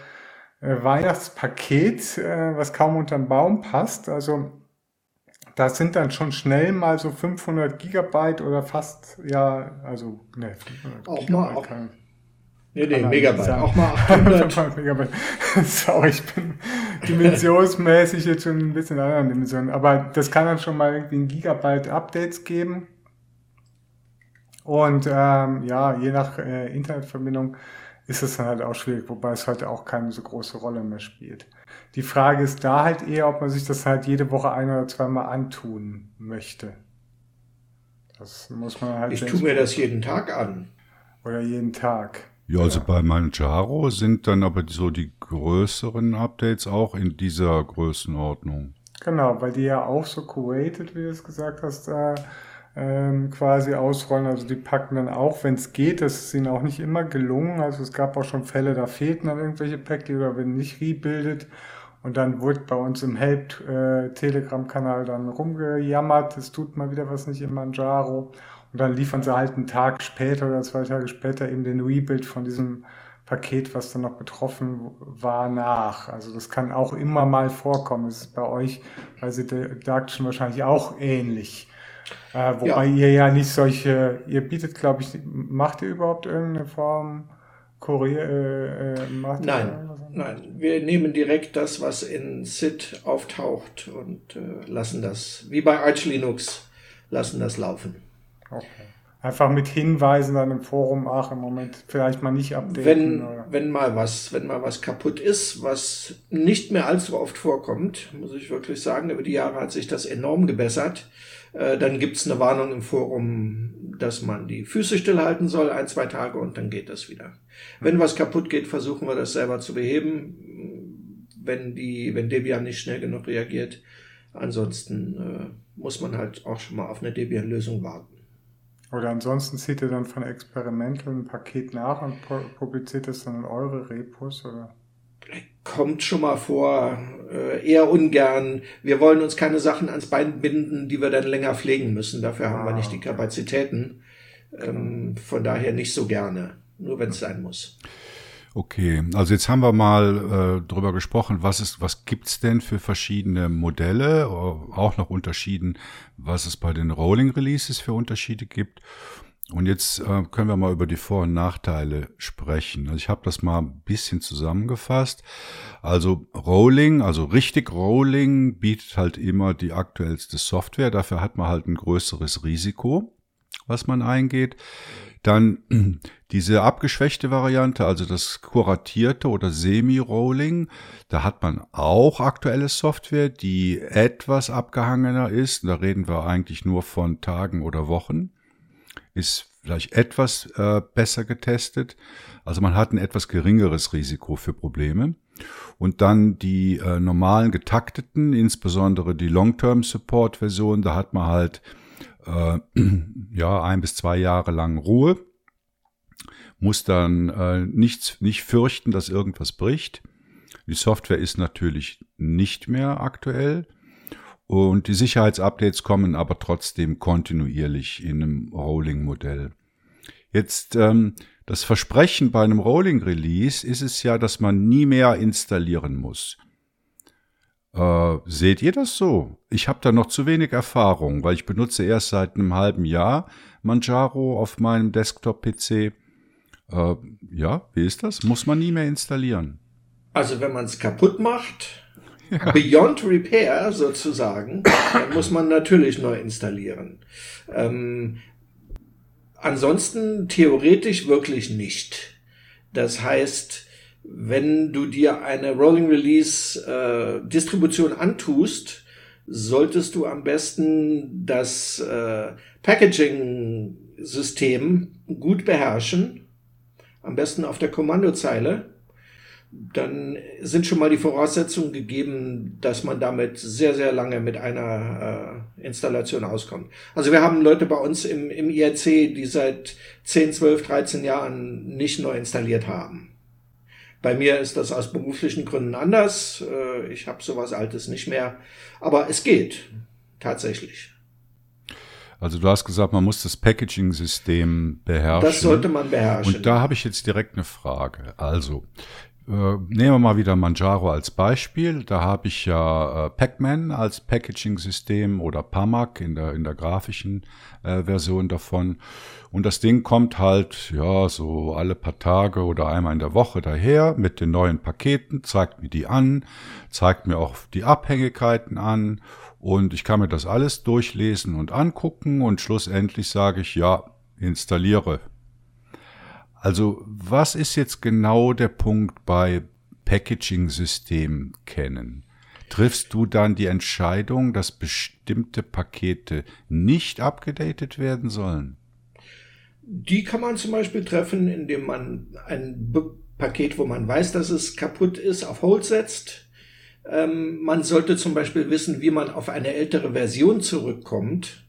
äh, Weihnachtspaket, äh, was kaum unter den Baum passt. Also da sind dann schon schnell mal so 500 Gigabyte oder fast, ja, also, ne, 500 auch Gigabyte. Mal, auch, kann, nee, nee, Megabyte, sagen. auch mal *laughs* 800. Megabyte. *laughs* Sorry, ich bin dimensionsmäßig jetzt schon ein bisschen in anderen Dimensionen, aber das kann dann schon mal irgendwie ein Gigabyte Updates geben. Und ähm, ja, je nach äh, Internetverbindung ist es dann halt auch schwierig, wobei es heute auch keine so große Rolle mehr spielt. Die Frage ist da halt eher, ob man sich das halt jede Woche ein oder zweimal antun möchte. Das muss man halt. Ich tue mir das jeden Tag an. Oder jeden Tag. Ja, also ja. bei Manjaro sind dann aber so die größeren Updates auch in dieser Größenordnung. Genau, weil die ja auch so curated, wie du es gesagt hast, äh, ähm, quasi ausrollen. Also die packen dann auch, wenn es geht, das ist ihnen auch nicht immer gelungen. Also es gab auch schon Fälle, da fehlten dann irgendwelche Päckchen oder wenn nicht rebildet. Und dann wurde bei uns im Help äh, dann rumgejammert, es tut mal wieder was nicht in Manjaro. Und dann liefern sie halt einen Tag später oder zwei Tage später eben den Rebuild von diesem Paket, was dann noch betroffen war, nach. Also das kann auch immer mal vorkommen. Das ist bei euch, sagt schon wahrscheinlich auch ähnlich. Äh, wobei ja. ihr ja nicht solche, ihr bietet, glaube ich, macht ihr überhaupt irgendeine Form Kurier? Äh, äh nein, nein. Wir nehmen direkt das, was in SID auftaucht und äh, lassen das, wie bei Arch Linux, lassen das laufen. Okay. einfach mit Hinweisen dann im Forum, ach, im Moment vielleicht mal nicht updaten. Wenn, oder? wenn mal was, wenn mal was kaputt ist, was nicht mehr allzu oft vorkommt, muss ich wirklich sagen, über die Jahre hat sich das enorm gebessert. Äh, dann gibt's eine Warnung im Forum, dass man die Füße stillhalten soll, ein, zwei Tage und dann geht das wieder. Wenn was kaputt geht, versuchen wir das selber zu beheben, wenn die, wenn Debian nicht schnell genug reagiert. Ansonsten äh, muss man halt auch schon mal auf eine Debian-Lösung warten. Oder ansonsten zieht ihr dann von Experimental ein Paket nach und publiziert es dann in eure Repos, oder? Kommt schon mal vor, äh, eher ungern. Wir wollen uns keine Sachen ans Bein binden, die wir dann länger pflegen müssen. Dafür ah, haben wir nicht die ah, Kapazitäten. Ähm, von daher nicht so gerne, nur wenn es sein muss. Okay, also jetzt haben wir mal äh, drüber gesprochen, was ist, was gibt's denn für verschiedene Modelle, auch noch unterschieden, was es bei den Rolling Releases für Unterschiede gibt. Und jetzt äh, können wir mal über die Vor- und Nachteile sprechen. Also ich habe das mal ein bisschen zusammengefasst. Also Rolling, also richtig Rolling bietet halt immer die aktuellste Software. Dafür hat man halt ein größeres Risiko, was man eingeht. Dann *clears throat* diese abgeschwächte Variante, also das kuratierte oder Semi-Rolling, da hat man auch aktuelle Software, die etwas abgehangener ist. Da reden wir eigentlich nur von Tagen oder Wochen. Ist vielleicht etwas äh, besser getestet. Also man hat ein etwas geringeres Risiko für Probleme. Und dann die äh, normalen getakteten, insbesondere die Long-Term-Support-Version, da hat man halt äh, *clears throat* ja, ein bis zwei Jahre lang Ruhe, muss dann äh, nichts, nicht fürchten, dass irgendwas bricht. Die Software ist natürlich nicht mehr aktuell und die Sicherheitsupdates kommen aber trotzdem kontinuierlich in einem Rolling-Modell. Jetzt ähm, das Versprechen bei einem Rolling-Release ist es ja, dass man nie mehr installieren muss. Äh, seht ihr das so? Ich habe da noch zu wenig Erfahrung, weil ich benutze erst seit einem halben Jahr Manjaro auf meinem Desktop-PC. Äh, ja, wie ist das? Muss man nie mehr installieren? Also wenn man es kaputt macht. *laughs* beyond repair sozusagen, *coughs* muss man natürlich neu installieren. Ähm, ansonsten theoretisch wirklich nicht. Das heißt, wenn du dir eine Rolling Release äh, Distribution antust, solltest du am besten das äh, Packaging System gut beherrschen. Am besten auf der Kommandozeile. Dann sind schon mal die Voraussetzungen gegeben, dass man damit sehr, sehr lange mit einer äh, Installation auskommt. Also wir haben Leute bei uns im, im IRC, die seit 10, 12, 13 Jahren nicht neu installiert haben. Bei mir ist das aus beruflichen Gründen anders. Äh, ich habe sowas Altes nicht mehr. Aber es geht tatsächlich. Also du hast gesagt, man muss das Packaging-System beherrschen. Das sollte man beherrschen. Und da habe ich jetzt direkt eine Frage. Also, nehmen wir mal wieder Manjaro als Beispiel. Da habe ich ja äh, Pacman als Packaging-System oder PAMAC in der, in der grafischen äh, Version davon. Und das Ding kommt halt, ja, so alle paar Tage oder einmal in der Woche daher mit den neuen Paketen, zeigt mir die an, zeigt mir auch die Abhängigkeiten an und ich kann mir das alles durchlesen und angucken und schlussendlich sage ich, ja, installiere. Also was ist jetzt genau der Punkt bei Packaging-System kennen? Triffst du dann die Entscheidung, dass bestimmte Pakete nicht abgedatet werden sollen? Die kann man zum Beispiel treffen, indem man ein Paket, wo man weiß, dass es kaputt ist, auf Hold setzt. Ähm, man sollte zum Beispiel wissen, wie man auf eine ältere Version zurückkommt.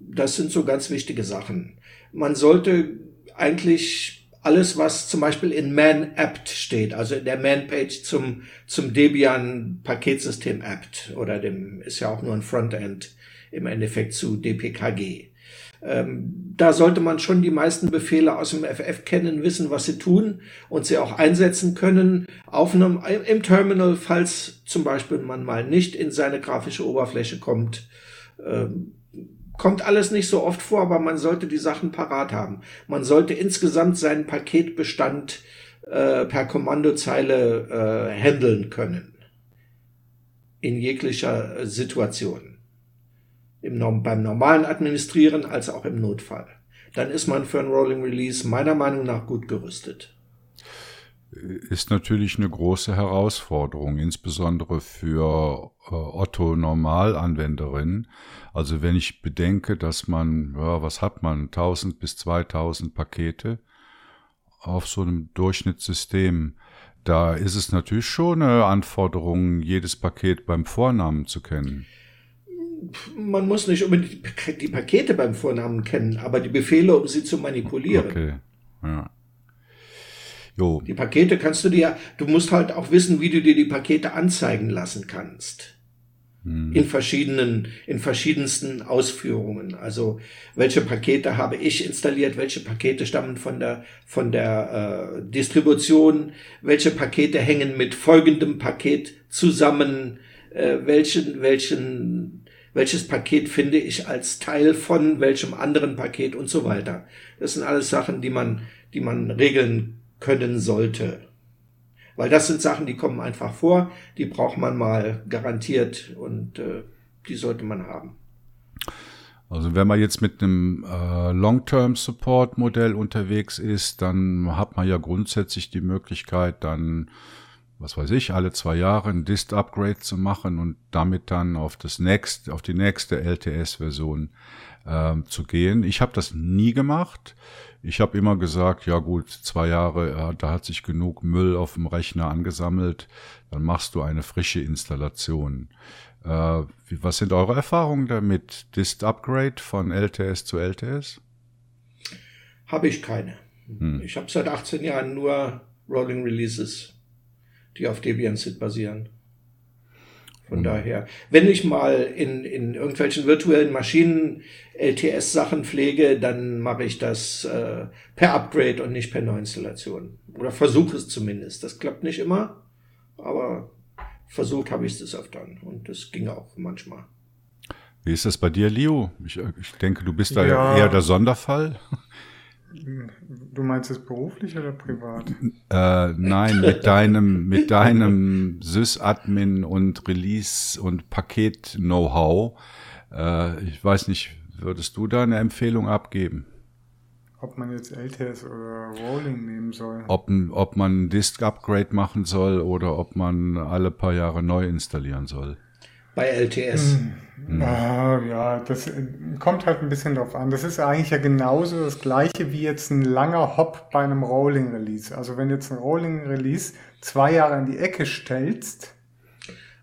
Das sind so ganz wichtige Sachen. Man sollte eigentlich alles, was zum Beispiel in man-apt steht, also in der man-page zum, zum Debian-Paketsystem apt oder dem ist ja auch nur ein Frontend im Endeffekt zu DPKG. Ähm, da sollte man schon die meisten Befehle aus dem FF kennen, wissen, was sie tun und sie auch einsetzen können auf einem, im Terminal, falls zum Beispiel man mal nicht in seine grafische Oberfläche kommt. Ähm, kommt alles nicht so oft vor, aber man sollte die Sachen parat haben. Man sollte insgesamt seinen Paketbestand äh, per Kommandozeile äh, handeln können. In jeglicher Situation im, beim normalen Administrieren als auch im Notfall. dann ist man für ein Rolling Release meiner Meinung nach gut gerüstet. Ist natürlich eine große Herausforderung, insbesondere für äh, Otto Normalanwenderinnen. Also wenn ich bedenke, dass man, ja, was hat man, 1000 bis 2000 Pakete auf so einem Durchschnittssystem, da ist es natürlich schon eine Anforderung, jedes Paket beim Vornamen zu kennen. Man muss nicht unbedingt die Pakete beim Vornamen kennen, aber die Befehle, um sie zu manipulieren. Okay, ja. Jo. Die Pakete kannst du dir, du musst halt auch wissen, wie du dir die Pakete anzeigen lassen kannst. Hm. In verschiedenen, in verschiedensten Ausführungen. Also, welche Pakete habe ich installiert? Welche Pakete stammen von der, von der äh, Distribution? Welche Pakete hängen mit folgendem Paket zusammen? Äh, welchen, welchen, welches Paket finde ich als Teil von welchem anderen Paket und so weiter. Das sind alles Sachen, die man, die man regeln können sollte. Weil das sind Sachen, die kommen einfach vor, die braucht man mal garantiert und äh, die sollte man haben. Also wenn man jetzt mit einem äh, Long-Term-Support-Modell unterwegs ist, dann hat man ja grundsätzlich die Möglichkeit, dann, was weiß ich, alle zwei Jahre ein Dist-Upgrade zu machen und damit dann auf das nächste, auf die nächste LTS-Version äh, zu gehen. Ich habe das nie gemacht. Ich habe immer gesagt, ja gut, zwei Jahre, da hat sich genug Müll auf dem Rechner angesammelt, dann machst du eine frische Installation. Äh, was sind eure Erfahrungen damit? Dist Upgrade von LTS zu LTS? Habe ich keine. Hm. Ich habe seit 18 Jahren nur Rolling Releases, die auf Debian SID basieren. Von mhm. daher, wenn ich mal in, in irgendwelchen virtuellen Maschinen LTS-Sachen pflege, dann mache ich das äh, per Upgrade und nicht per Neuinstallation. Oder versuche es zumindest. Das klappt nicht immer, aber versucht habe ich es des Öfteren und das ging auch manchmal. Wie ist das bei dir, Leo? Ich, ich denke, du bist da ja. eher der Sonderfall. Du meinst es beruflich oder privat? Äh, nein, mit deinem, mit deinem Sys-Admin und Release und Paket-Know-how. Äh, ich weiß nicht, würdest du da eine Empfehlung abgeben? Ob man jetzt LTS oder Rolling nehmen soll. Ob, ob man Disk-Upgrade machen soll oder ob man alle paar Jahre neu installieren soll. Bei LTS. Hm. Mhm. Ah, ja, das äh, kommt halt ein bisschen drauf an. Das ist eigentlich ja genauso das gleiche wie jetzt ein langer Hop bei einem Rolling Release. Also wenn jetzt ein Rolling Release zwei Jahre in die Ecke stellst,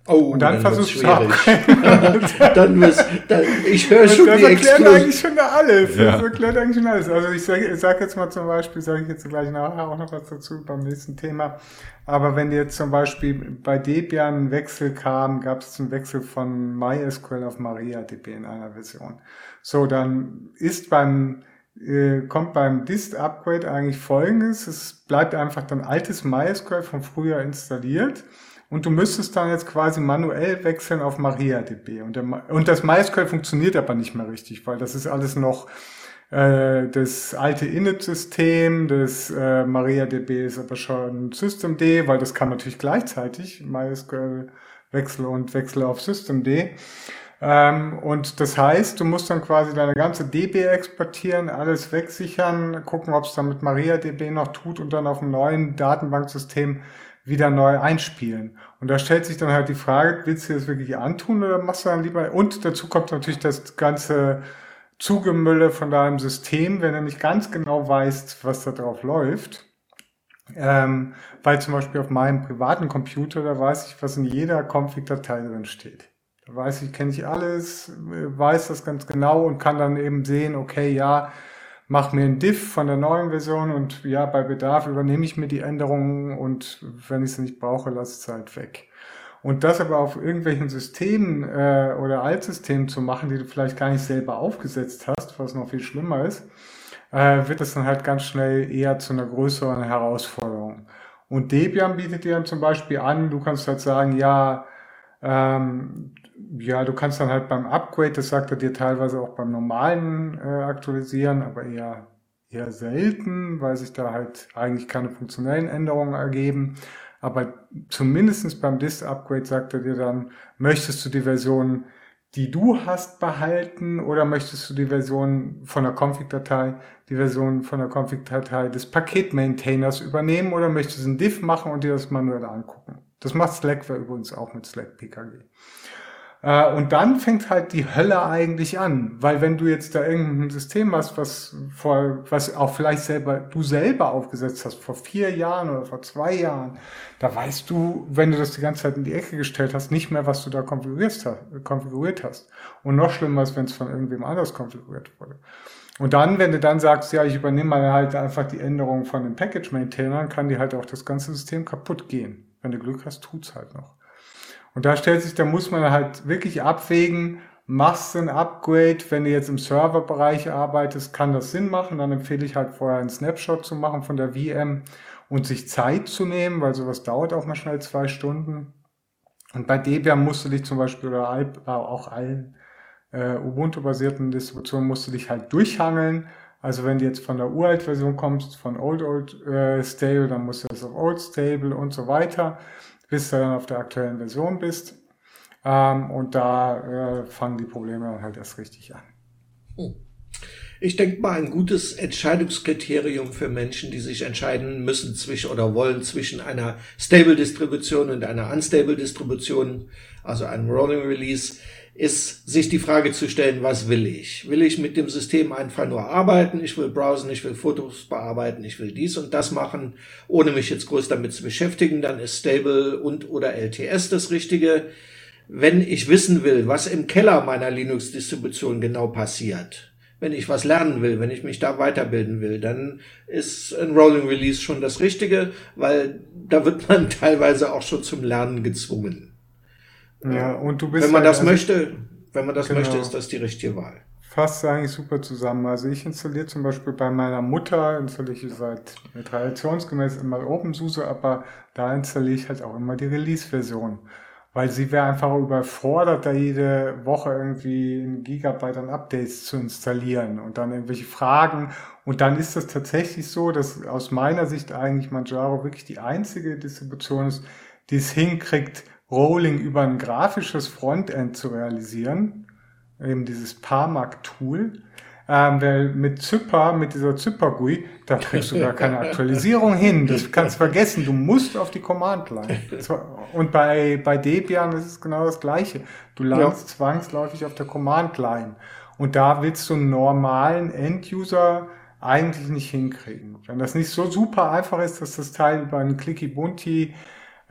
Oh, und dann, dann versuchst du *laughs* dann wirst, dann, ich höre schon das die erklärt Explosion. eigentlich schon alles. Ja. Das erklärt eigentlich schon alles. Also ich sage sag jetzt mal zum Beispiel, sage ich jetzt gleich nachher auch noch was dazu beim nächsten Thema. Aber wenn jetzt zum Beispiel bei Debian ein Wechsel kam, gab es einen Wechsel von MySQL auf MariaDB in einer Version. So, dann ist beim äh, kommt beim Dist-Upgrade eigentlich folgendes. Es bleibt einfach dann altes MySQL von früher installiert und du müsstest dann jetzt quasi manuell wechseln auf MariaDB. Und, der, und das MySQL funktioniert aber nicht mehr richtig, weil das ist alles noch äh, das alte Init-System, das äh, MariaDB ist aber schon Systemd, weil das kann natürlich gleichzeitig MySQL wechsel und wechsle auf Systemd. Ähm, und das heißt, du musst dann quasi deine ganze DB exportieren, alles wegsichern, gucken, ob es dann mit MariaDB noch tut und dann auf einem neuen Datenbanksystem wieder neu einspielen. Und da stellt sich dann halt die Frage, willst du das wirklich antun oder machst du dann lieber, und dazu kommt natürlich das ganze Zugemülle von deinem System, wenn du nicht ganz genau weißt, was da drauf läuft. Ähm, weil zum Beispiel auf meinem privaten Computer, da weiß ich, was in jeder Config-Datei drin steht. Da weiß ich, kenne ich alles, weiß das ganz genau und kann dann eben sehen, okay, ja, mach mir ein Diff von der neuen Version und ja, bei Bedarf übernehme ich mir die Änderungen und wenn ich sie nicht brauche, lasse ich es halt weg. Und das aber auf irgendwelchen Systemen äh, oder Altsystemen zu machen, die du vielleicht gar nicht selber aufgesetzt hast, was noch viel schlimmer ist, äh, wird es dann halt ganz schnell eher zu einer größeren Herausforderung. Und Debian bietet dir dann zum Beispiel an, du kannst halt sagen, ja, ähm, ja, du kannst dann halt beim Upgrade, das sagt er dir teilweise auch beim normalen äh, Aktualisieren, aber eher, eher selten, weil sich da halt eigentlich keine funktionellen Änderungen ergeben. Aber zumindestens beim Dist-Upgrade sagt er dir dann, möchtest du die Version die du hast, behalten oder möchtest du die Version von der Config-Datei, die Version von der Config-Datei des Paket-Maintainers übernehmen oder möchtest du einen Diff machen und dir das manuell angucken? Das macht Slackware übrigens auch mit Slack PKG. Äh, und dann fängt halt die Hölle eigentlich an, weil wenn du jetzt da irgendein System hast, was vor, was auch vielleicht selber, du selber aufgesetzt hast, vor vier Jahren oder vor zwei Jahren, da weißt du, wenn du das die ganze Zeit in die Ecke gestellt hast, nicht mehr, was du da konfiguriert hast. Konfiguriert hast. Und noch schlimmer ist, wenn es von irgendwem anders konfiguriert wurde. Und dann, wenn du dann sagst, ja, ich übernehme mal halt einfach die Änderungen von den Package Maintainern, kann die halt auch das ganze System kaputt gehen. Wenn du Glück hast, tut's halt noch. Und da stellt sich, da muss man halt wirklich abwägen, machst du ein Upgrade, wenn du jetzt im Serverbereich arbeitest, kann das Sinn machen. Dann empfehle ich halt vorher einen Snapshot zu machen von der VM und sich Zeit zu nehmen, weil sowas dauert auch mal schnell zwei Stunden. Und bei Debian musst du dich zum Beispiel oder äh, auch allen äh, Ubuntu-basierten Distributionen musst du dich halt durchhangeln. Also wenn du jetzt von der Uralt-Version kommst, von Old Old äh, Stable, dann musst du das auf Old Stable und so weiter bis du dann auf der aktuellen Version bist. Ähm, und da äh, fangen die Probleme halt erst richtig an. Hm. Ich denke mal, ein gutes Entscheidungskriterium für Menschen, die sich entscheiden müssen zwischen oder wollen zwischen einer Stable-Distribution und einer Unstable-Distribution, also einem Rolling Release, ist sich die Frage zu stellen, was will ich? Will ich mit dem System einfach nur arbeiten? Ich will browsen, ich will Fotos bearbeiten, ich will dies und das machen, ohne mich jetzt groß damit zu beschäftigen. Dann ist Stable und oder LTS das Richtige. Wenn ich wissen will, was im Keller meiner Linux-Distribution genau passiert, wenn ich was lernen will, wenn ich mich da weiterbilden will, dann ist ein Rolling Release schon das Richtige, weil da wird man *laughs* teilweise auch schon zum Lernen gezwungen. Ja, und du bist. Wenn man das also, möchte, wenn man das genau, möchte, ist das die richtige Wahl. Fasst eigentlich super zusammen. Also ich installiere zum Beispiel bei meiner Mutter, installiere ich seit traditionsgemäß immer OpenSUSE, aber da installiere ich halt auch immer die Release-Version. Weil sie wäre einfach überfordert, da jede Woche irgendwie ein Gigabyte an Updates zu installieren und dann irgendwelche Fragen. Und dann ist das tatsächlich so, dass aus meiner Sicht eigentlich Manjaro wirklich die einzige Distribution ist, die es hinkriegt, Rolling über ein grafisches Frontend zu realisieren, eben dieses Parmac-Tool. Ähm, weil mit Zypper, mit dieser Zypper-GUI, da kriegst du gar keine *laughs* Aktualisierung hin. Das kannst vergessen. Du musst auf die Command-Line. Und bei, bei Debian ist es genau das Gleiche. Du landest ja. zwangsläufig auf der Command-Line. Und da willst du einen normalen End-User eigentlich nicht hinkriegen. Wenn das nicht so super einfach ist, dass das Teil über einen Clicky Bunti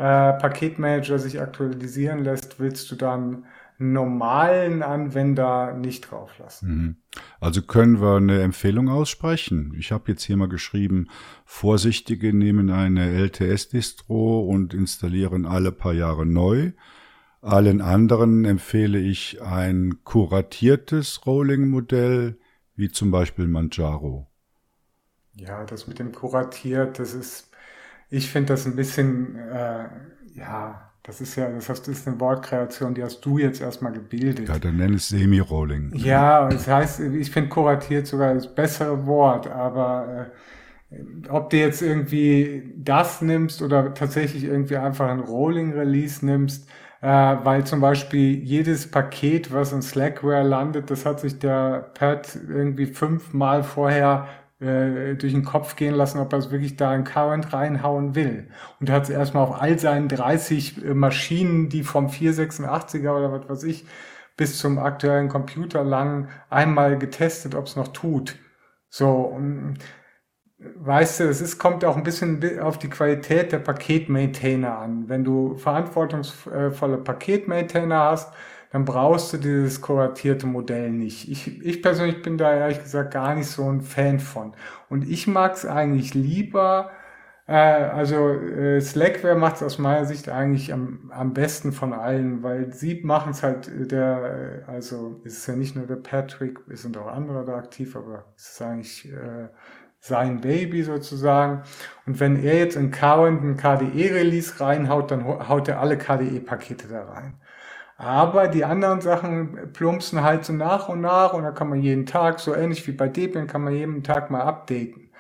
äh, Paketmanager sich aktualisieren lässt, willst du dann normalen Anwender nicht drauf lassen. Mhm. Also können wir eine Empfehlung aussprechen. Ich habe jetzt hier mal geschrieben, Vorsichtige nehmen eine LTS-Distro und installieren alle paar Jahre neu. Allen anderen empfehle ich ein kuratiertes Rolling-Modell, wie zum Beispiel Manjaro. Ja, das mit dem kuratiert, das ist ich finde das ein bisschen, äh, ja, das ist ja, das ist eine Wortkreation, die hast du jetzt erstmal gebildet. Ja, dann nenn es Semi-Rolling. Ja, das heißt, ich finde kuratiert sogar das bessere Wort, aber äh, ob du jetzt irgendwie das nimmst oder tatsächlich irgendwie einfach ein Rolling-Release nimmst, äh, weil zum Beispiel jedes Paket, was in Slackware landet, das hat sich der Pat irgendwie fünfmal vorher äh, durch den Kopf gehen lassen, ob er es wirklich da in Current reinhauen will. Und er hat es erstmal auf all seinen 30 äh, Maschinen, die vom 486er oder was weiß ich, bis zum aktuellen Computer lang einmal getestet, ob es noch tut. So, und weißt du, es ist, kommt auch ein bisschen auf die Qualität der Paketmaintainer an. Wenn du verantwortungsvolle Paketmaintainer hast, dann brauchst du dieses kuratierte Modell nicht. Ich, ich persönlich bin da ehrlich gesagt gar nicht so ein Fan von. Und ich mag es eigentlich lieber, äh, also äh, Slackware macht es aus meiner Sicht eigentlich am, am besten von allen, weil sie machen es halt, äh, der, äh, also es ist ja nicht nur der Patrick, es sind auch andere da aktiv, aber es ist eigentlich äh, sein Baby sozusagen. Und wenn er jetzt in Current ein KDE-Release reinhaut, dann haut er alle KDE-Pakete da rein. Aber die anderen Sachen plumpsen halt so nach und nach und da kann man jeden Tag, so ähnlich wie bei Debian, kann man jeden Tag mal updaten.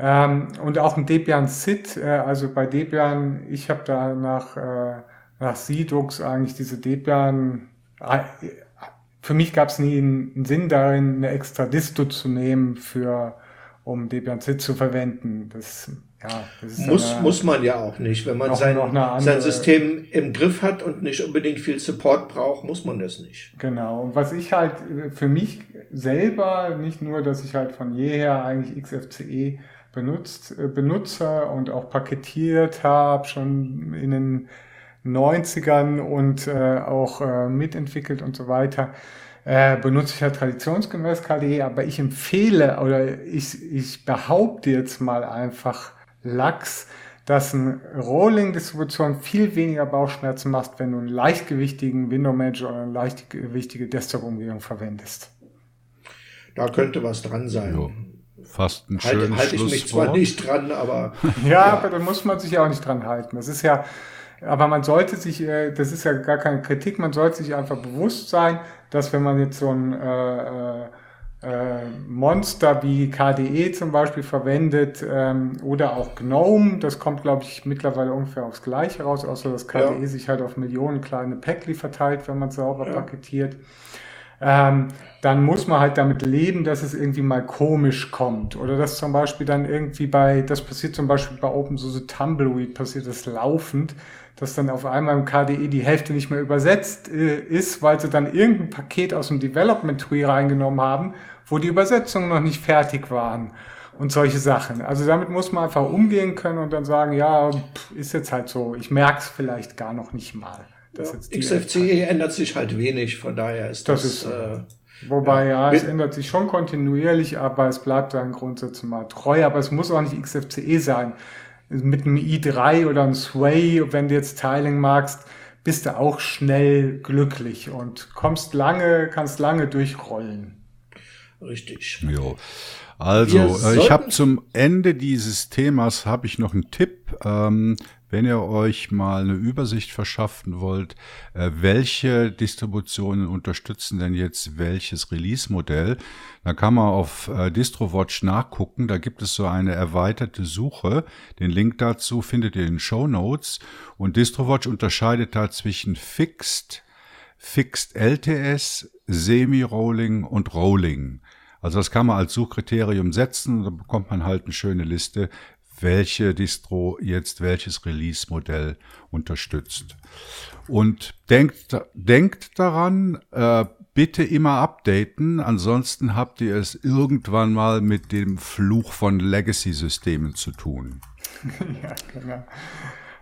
Ähm, und auch ein Debian SID, äh, also bei Debian, ich habe da nach, äh, nach Sidux eigentlich diese Debian, äh, für mich gab es nie einen Sinn darin, eine extra Disto zu nehmen für um Debian Sit zu verwenden. Das, ja, das muss, eine, muss man ja auch nicht. Wenn man noch, sein, noch sein System im Griff hat und nicht unbedingt viel Support braucht, muss man das nicht. Genau. Und was ich halt für mich selber, nicht nur, dass ich halt von jeher eigentlich XFCE benutzt, äh, benutze und auch paketiert habe, schon in den 90ern und äh, auch äh, mitentwickelt und so weiter, äh, benutze ich ja traditionsgemäß KDE, aber ich empfehle oder ich, ich behaupte jetzt mal einfach Lachs, dass eine Rolling-Distribution viel weniger Bauchschmerzen macht, wenn du einen leichtgewichtigen Window Manager oder eine leichtgewichtige Desktop-Umgebung verwendest. Da könnte was dran sein. Jo. Fast ein halt, schönes Halte ich mich zwar nicht dran, aber. *laughs* ja, ja, aber da muss man sich ja auch nicht dran halten. Das ist ja, aber man sollte sich, äh, das ist ja gar keine Kritik, man sollte sich einfach bewusst sein, dass wenn man jetzt so ein äh, äh, Monster wie KDE zum Beispiel verwendet ähm, oder auch GNOME, das kommt, glaube ich, mittlerweile ungefähr aufs Gleiche raus, außer dass KDE ja. sich halt auf Millionen kleine Packli verteilt, wenn man es sauber ja. paketiert. Ähm, dann muss man halt damit leben, dass es irgendwie mal komisch kommt. Oder dass zum Beispiel dann irgendwie bei, das passiert zum Beispiel bei OpenSUSE Tumbleweed, passiert das laufend, dass dann auf einmal im KDE die Hälfte nicht mehr übersetzt äh, ist, weil sie dann irgendein Paket aus dem Development Tree reingenommen haben, wo die Übersetzungen noch nicht fertig waren und solche Sachen. Also damit muss man einfach umgehen können und dann sagen, ja, pff, ist jetzt halt so, ich merke es vielleicht gar noch nicht mal. Ja, XFCE ändert sich halt wenig, von daher ist das. das ist, äh, Wobei, ja, ja, es ändert sich schon kontinuierlich, aber es bleibt seinen Grundsätzen mal treu. Aber es muss auch nicht XFCE sein mit einem i3 oder einem Sway, wenn du jetzt Tiling magst, bist du auch schnell glücklich und kommst lange, kannst lange durchrollen. Richtig. Jo. Also, äh, ich habe zum Ende dieses Themas habe ich noch einen Tipp. Ähm, wenn ihr euch mal eine Übersicht verschaffen wollt, äh, welche Distributionen unterstützen denn jetzt welches Release-Modell, dann kann man auf äh, DistroWatch nachgucken. Da gibt es so eine erweiterte Suche. Den Link dazu findet ihr in den Show Notes. Und DistroWatch unterscheidet da zwischen Fixed, Fixed LTS, Semi-Rolling und Rolling. Also das kann man als Suchkriterium setzen, da bekommt man halt eine schöne Liste, welche Distro jetzt welches Release-Modell unterstützt. Und denkt, denkt daran, äh, bitte immer updaten, ansonsten habt ihr es irgendwann mal mit dem Fluch von Legacy-Systemen zu tun. *laughs* ja, genau.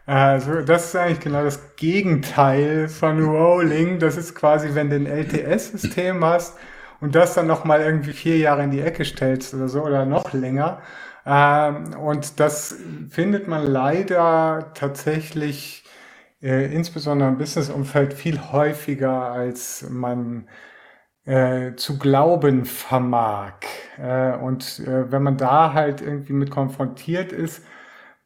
Also das ist eigentlich genau das Gegenteil von Rolling. Das ist quasi, wenn du ein LTS-System hast und das dann nochmal irgendwie vier Jahre in die Ecke stellst oder so oder noch länger, ähm, und das findet man leider tatsächlich äh, insbesondere im Businessumfeld viel häufiger, als man äh, zu glauben vermag. Äh, und wenn man da halt irgendwie mit konfrontiert ist,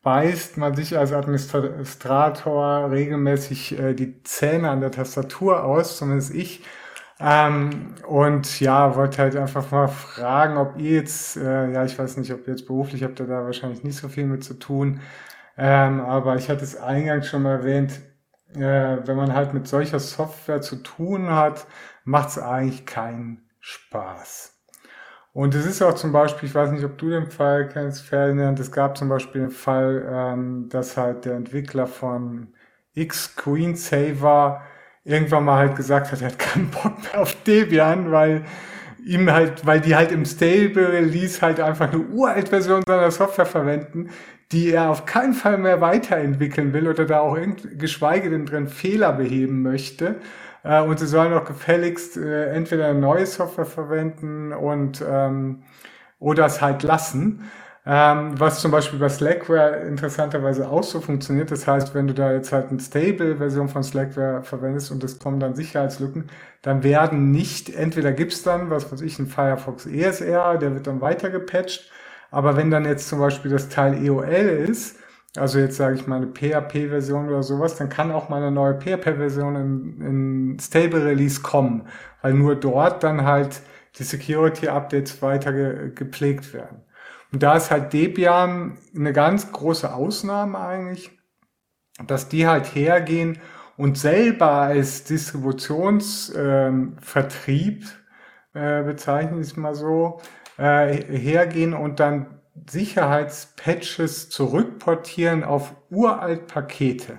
beißt man sich als Administrator regelmäßig die Zähne an der Tastatur aus, zumindest ich, ähm, und ja, wollte halt einfach mal fragen, ob ihr jetzt, äh, ja, ich weiß nicht, ob ihr jetzt beruflich habt da wahrscheinlich nicht so viel mit zu tun, ähm, aber ich hatte es eingangs schon mal erwähnt, äh, wenn man halt mit solcher Software zu tun hat, macht es eigentlich keinen Spaß. Und es ist auch zum Beispiel, ich weiß nicht, ob du den Fall kennst, Ferdinand, es gab zum Beispiel den Fall, ähm, dass halt der Entwickler von X Screensaver irgendwann mal halt gesagt hat, er hat keinen Bock mehr auf Debian, weil ihm halt, weil die halt im Stable Release halt einfach eine uralt Version seiner Software verwenden, die er auf keinen Fall mehr weiterentwickeln will oder da auch geschweige denn drin Fehler beheben möchte. Äh, und sie sollen auch gefälligst äh, entweder neue Software verwenden und ähm, oder es halt lassen. Ähm, was zum Beispiel bei Slackware interessanterweise auch so funktioniert. Das heißt, wenn du da jetzt halt eine Stable-Version von Slackware verwendest und es kommen dann Sicherheitslücken, dann werden nicht, entweder gibt's dann, was weiß ich, ein Firefox ESR, der wird dann weiter gepatcht, aber wenn dann jetzt zum Beispiel das Teil EOL ist, also jetzt sage ich mal eine PHP-Version oder sowas, dann kann auch mal eine neue PHP-Version in, in Stable Release kommen, weil nur dort dann halt die Security-Updates weiter ge gepflegt werden. Und da ist halt Debian eine ganz große Ausnahme eigentlich, dass die halt hergehen und selber als Distributionsvertrieb, äh, bezeichne ich es mal so, äh, hergehen und dann Sicherheitspatches zurückportieren auf uralt Pakete.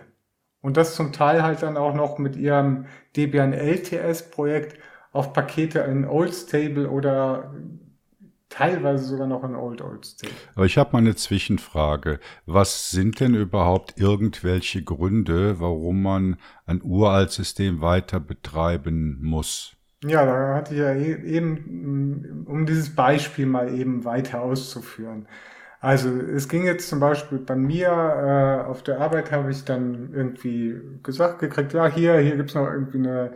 Und das zum Teil halt dann auch noch mit ihrem Debian LTS Projekt auf Pakete in Old Stable oder teilweise sogar noch in Old Old Stable. Aber ich habe mal eine Zwischenfrage. Was sind denn überhaupt irgendwelche Gründe, warum man ein uralt System weiter betreiben muss? Ja, da hatte ich ja e-, eben, um dieses Beispiel mal eben weiter auszuführen. Also es ging jetzt zum Beispiel bei mir äh, auf der Arbeit habe ich dann irgendwie gesagt gekriegt, ja hier hier gibt's noch irgendwie eine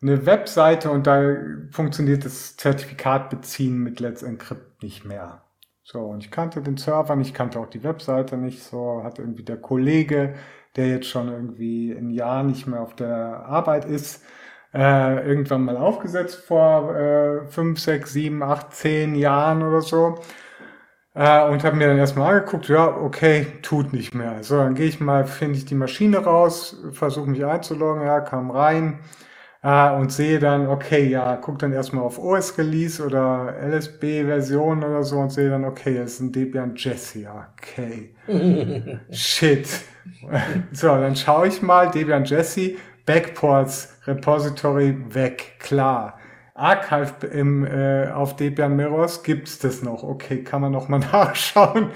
eine Webseite und da funktioniert das Zertifikat beziehen mit Let's Encrypt nicht mehr. So, und ich kannte den Server nicht, kannte auch die Webseite nicht, so hat irgendwie der Kollege, der jetzt schon irgendwie ein Jahr nicht mehr auf der Arbeit ist, äh, irgendwann mal aufgesetzt vor äh, fünf, sechs, sieben, acht, zehn Jahren oder so. Äh, und habe mir dann erstmal angeguckt, ja, okay, tut nicht mehr. So, dann gehe ich mal, finde ich die Maschine raus, versuche mich einzuloggen, ja, kam rein äh, und sehe dann, okay, ja, guck dann erstmal auf OS-Release oder LSB-Version oder so und sehe dann, okay, es ist ein Debian Jesse, okay. *laughs* Shit. so, dann schaue ich mal, Debian Jesse, Backports, Repository weg, klar. Archive im, äh, auf Debian Mirrors gibt's das noch. Okay, kann man noch mal *laughs* nachschauen.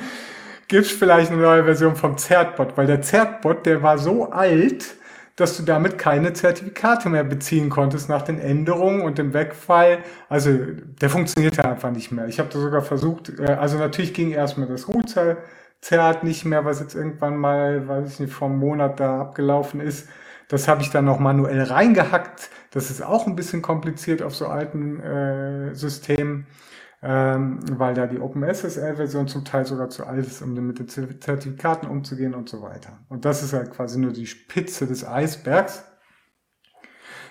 Gibt's vielleicht eine neue Version vom Zertbot, weil der Zertbot, der war so alt, dass du damit keine Zertifikate mehr beziehen konntest nach den Änderungen und dem Wegfall. Also der funktionierte einfach nicht mehr. Ich habe da sogar versucht, äh, also natürlich ging erstmal das Root-Zert nicht mehr, was jetzt irgendwann mal, weiß ich nicht, vor einem Monat da abgelaufen ist. Das habe ich dann noch manuell reingehackt. Das ist auch ein bisschen kompliziert auf so alten äh, Systemen, ähm, weil da die OpenSSL-Version zum Teil sogar zu alt ist, um mit den Zertifikaten umzugehen und so weiter. Und das ist halt quasi nur die Spitze des Eisbergs.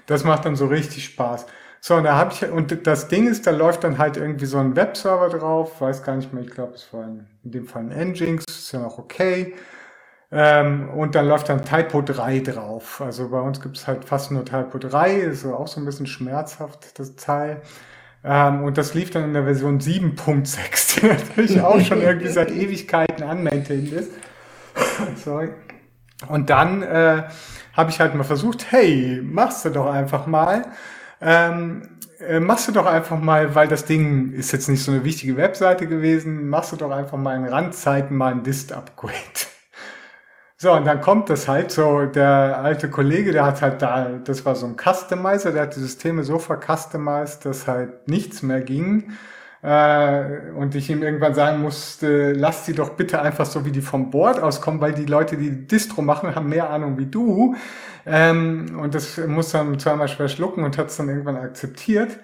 Das macht dann so richtig Spaß. So, und da habe ich, und das Ding ist, da läuft dann halt irgendwie so ein Webserver drauf, weiß gar nicht mehr, ich glaube, es war in, in dem Fall ein Nginx, ist ja noch okay. Ähm, und dann läuft dann Typo 3 drauf. Also bei uns gibt es halt fast nur Typo 3, ist auch so ein bisschen schmerzhaft, das Teil. Ähm, und das lief dann in der Version 7.6, die natürlich auch schon irgendwie seit *laughs* Ewigkeiten unmaintained ist. *laughs* Sorry. Und dann äh, habe ich halt mal versucht, hey, machst du doch einfach mal. Ähm, äh, machst du doch einfach mal, weil das Ding ist jetzt nicht so eine wichtige Webseite gewesen, machst du doch einfach mal in Randzeiten mal ein Dist-Upgrade. So, und dann kommt das halt so, der alte Kollege, der hat halt da, das war so ein Customizer, der hat die Systeme so vercustomized, dass halt nichts mehr ging. Äh, und ich ihm irgendwann sagen musste, lass die doch bitte einfach so wie die vom Board auskommen, weil die Leute, die Distro machen, haben mehr Ahnung wie du. Ähm, und das muss dann zweimal schwer schlucken und hat es dann irgendwann akzeptiert.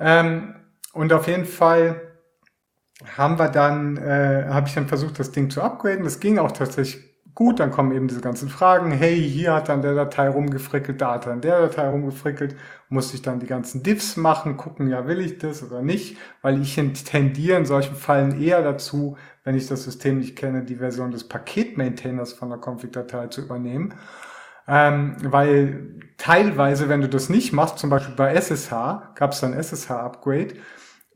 Ähm, und auf jeden Fall haben wir dann, äh, habe ich dann versucht, das Ding zu upgraden. Das ging auch tatsächlich Gut, dann kommen eben diese ganzen Fragen. Hey, hier hat dann der Datei rumgefrickelt, da hat dann der Datei rumgefrickelt. Muss ich dann die ganzen Diffs machen, gucken, ja, will ich das oder nicht? Weil ich tendiere in solchen Fällen eher dazu, wenn ich das System nicht kenne, die Version des Paket-Maintainers von der Config-Datei zu übernehmen. Ähm, weil teilweise, wenn du das nicht machst, zum Beispiel bei SSH, gab es dann SSH-Upgrade,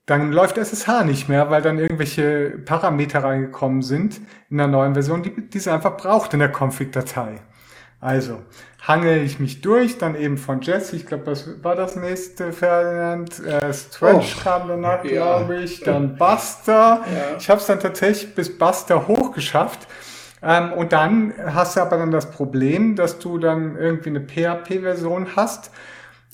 dann läuft SSH nicht mehr, weil dann irgendwelche Parameter reingekommen sind in der neuen Version, die, die es einfach braucht in der Config-Datei. Also hangel ich mich durch, dann eben von Jesse, ich glaube, das war das nächste, Ferdinand, äh, Stretch oh, kam danach, ja. glaube ich, *laughs* dann Buster. Ja. Ich habe es dann tatsächlich bis Buster hochgeschafft. Ähm, und dann hast du aber dann das Problem, dass du dann irgendwie eine PHP-Version hast,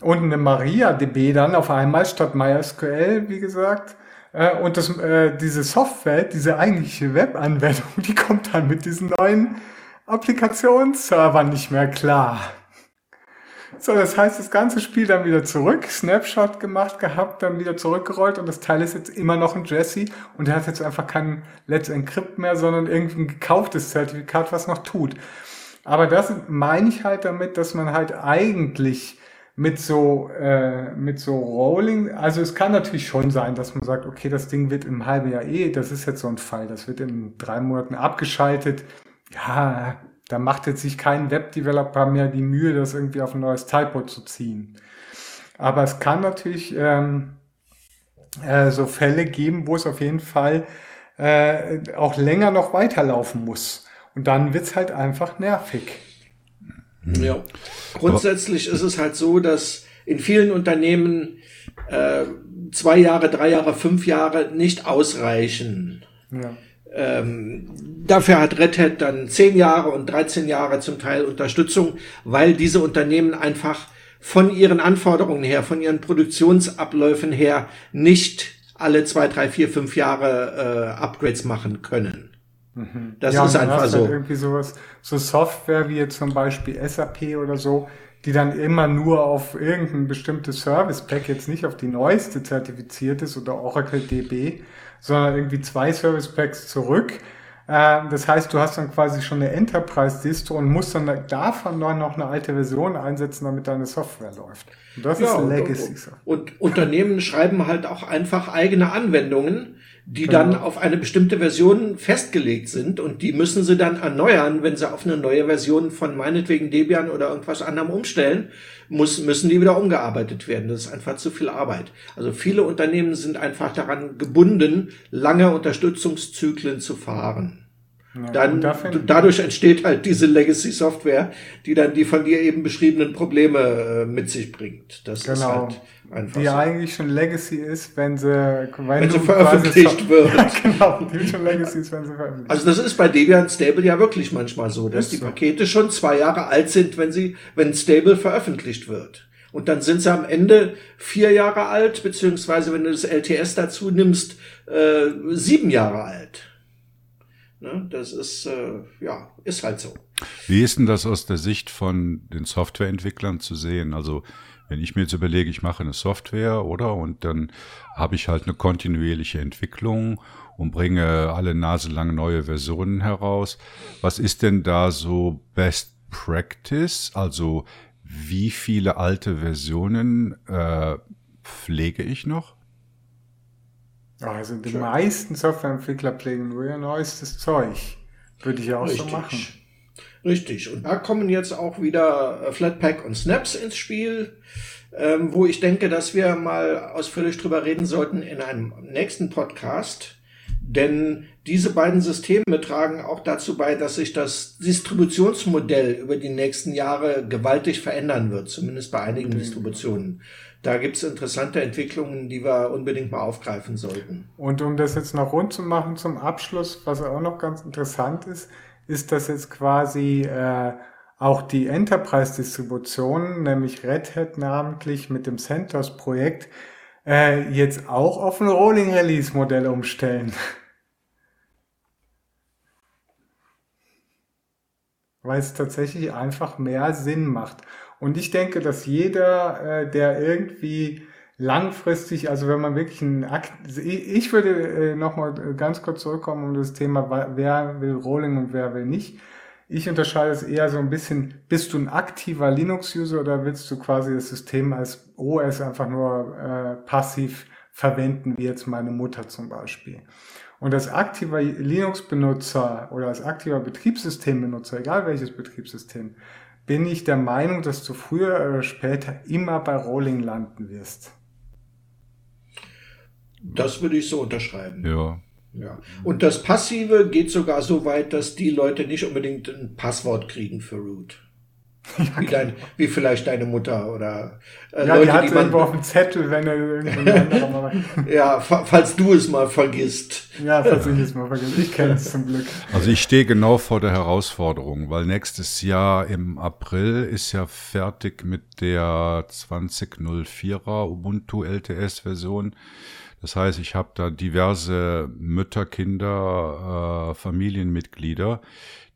und eine MariaDB dann auf einmal statt MySQL, wie gesagt. Äh, und das, äh, diese Software, diese eigentliche Webanwendung, *laughs* die kommt dann mit diesen neuen Applikationsservern nicht mehr klar. So, das heißt, das ganze Spiel dann wieder zurück, Snapshot gemacht gehabt, dann wieder zurückgerollt und das Teil ist jetzt immer noch ein Jesse und er hat jetzt einfach kein Let's Encrypt mehr, sondern irgendwie ein gekauftes Zertifikat, was noch tut. Aber das meine ich halt damit, dass man halt eigentlich mit so, äh, mit so Rolling, also es kann natürlich schon sein, dass man sagt, okay, das Ding wird im halben Jahr eh, das ist jetzt so ein Fall, das wird in drei Monaten abgeschaltet. Ja, Da macht jetzt sich kein Webdeveloper mehr die Mühe, das irgendwie auf ein neues Typo zu ziehen. Aber es kann natürlich ähm, äh, so Fälle geben, wo es auf jeden Fall äh, auch länger noch weiterlaufen muss. Und dann wird's halt einfach nervig. Ja. Grundsätzlich ist es halt so, dass in vielen Unternehmen äh, zwei Jahre, drei Jahre, fünf Jahre nicht ausreichen. Ja. Ähm, dafür hat Red Hat dann zehn Jahre und 13 Jahre zum Teil Unterstützung, weil diese Unternehmen einfach von ihren Anforderungen her, von ihren Produktionsabläufen her nicht alle zwei, drei, vier, fünf Jahre äh, Upgrades machen können. Mhm. Das ja, ist einfach halt so. Halt irgendwie sowas, so Software wie jetzt zum Beispiel SAP oder so, die dann immer nur auf irgendein bestimmtes Service Pack, jetzt nicht auf die neueste zertifiziert ist oder Oracle DB, sondern irgendwie zwei Service Packs zurück. Äh, das heißt, du hast dann quasi schon eine Enterprise-Distro und musst dann davon noch eine alte Version einsetzen, damit deine Software läuft. Und das ja, ist Legacy. Und, und, Unternehmen schreiben halt auch einfach eigene Anwendungen, die genau. dann auf eine bestimmte Version festgelegt sind und die müssen sie dann erneuern, wenn sie auf eine neue Version von meinetwegen Debian oder irgendwas anderem umstellen, muss, müssen die wieder umgearbeitet werden. Das ist einfach zu viel Arbeit. Also viele Unternehmen sind einfach daran gebunden, lange Unterstützungszyklen zu fahren. Ja, dann dadurch entsteht halt diese Legacy Software, die dann die von dir eben beschriebenen Probleme äh, mit sich bringt. Das genau. ist halt einfach die so. eigentlich schon Legacy ist, wenn sie wenn, wenn sie veröffentlicht wird. *laughs* Ja, genau, die schon Legacy ist, wenn sie veröffentlicht. Also das ist bei Debian Stable ja wirklich manchmal so, dass ist die Pakete schon zwei Jahre alt sind, wenn sie wenn Stable veröffentlicht wird. Und dann sind sie am Ende vier Jahre alt, beziehungsweise wenn du das LTS dazu nimmst, äh, sieben Jahre alt. Ne? Das ist, äh, ja, ist halt so. Wie ist denn das aus der Sicht von den Softwareentwicklern zu sehen? Also, wenn ich mir jetzt überlege, ich mache eine Software, oder? Und dann habe ich halt eine kontinuierliche Entwicklung und bringe alle Nase lang neue Versionen heraus. Was ist denn da so Best Practice? Also, wie viele alte Versionen äh, pflege ich noch? Also die Schön. meisten Softwareentwickler pflegen nur ihr neuestes Zeug. Würde ich auch Richtig. so machen. Richtig. Und da kommen jetzt auch wieder äh, Flatpak und Snaps ins Spiel, ähm, wo ich denke, dass wir mal ausführlich drüber reden sollten in einem nächsten Podcast. Denn diese beiden Systeme tragen auch dazu bei, dass sich das Distributionsmodell über die nächsten Jahre gewaltig verändern wird, zumindest bei einigen mhm. Distributionen. Da gibt's interessante Entwicklungen, die wir unbedingt mal aufgreifen sollten. Und um das jetzt noch rund zu machen zum Abschluss, was auch noch ganz interessant ist, ist, dass jetzt quasi äh, auch die Enterprise-Distribution, nämlich Red Hat namentlich mit dem CentOS-Projekt, äh, jetzt auch auf ein Rolling-Release-Modell umstellen. Weil es tatsächlich einfach mehr Sinn macht. Und ich denke, dass jeder, äh, der irgendwie langfristig, also wenn man wirklich ein Akt, ich würde äh, nochmal ganz kurz zurückkommen um das Thema, wer will Rolling und wer will nicht. Ich unterscheide es eher so ein bisschen, bist du ein aktiver Linux-User oder willst du quasi das System als OS einfach nur äh, passiv verwenden, wie jetzt meine Mutter zum Beispiel. Und als aktiver Linux-Benutzer oder als aktiver Betriebssystembenutzer, egal welches Betriebssystem, bin ich der Meinung, dass du früher oder später immer bei Rolling landen wirst. Das würde ich so unterschreiben. Ja. Ja. Und das Passive geht sogar so weit, dass die Leute nicht unbedingt ein Passwort kriegen für Root. Ja, wie, dein, *laughs* wie vielleicht deine Mutter oder äh, ja, Leute, die hat die man irgendwo auf dem Zettel, wenn er *laughs* mal. ja, falls du es mal vergisst. Ja, falls ich es mal vergisst. Ich kenne es zum Glück. Also ich stehe genau vor der Herausforderung, weil nächstes Jahr im April ist ja fertig mit der 2004er Ubuntu LTS Version. Das heißt, ich habe da diverse Mütter, Kinder, äh, Familienmitglieder,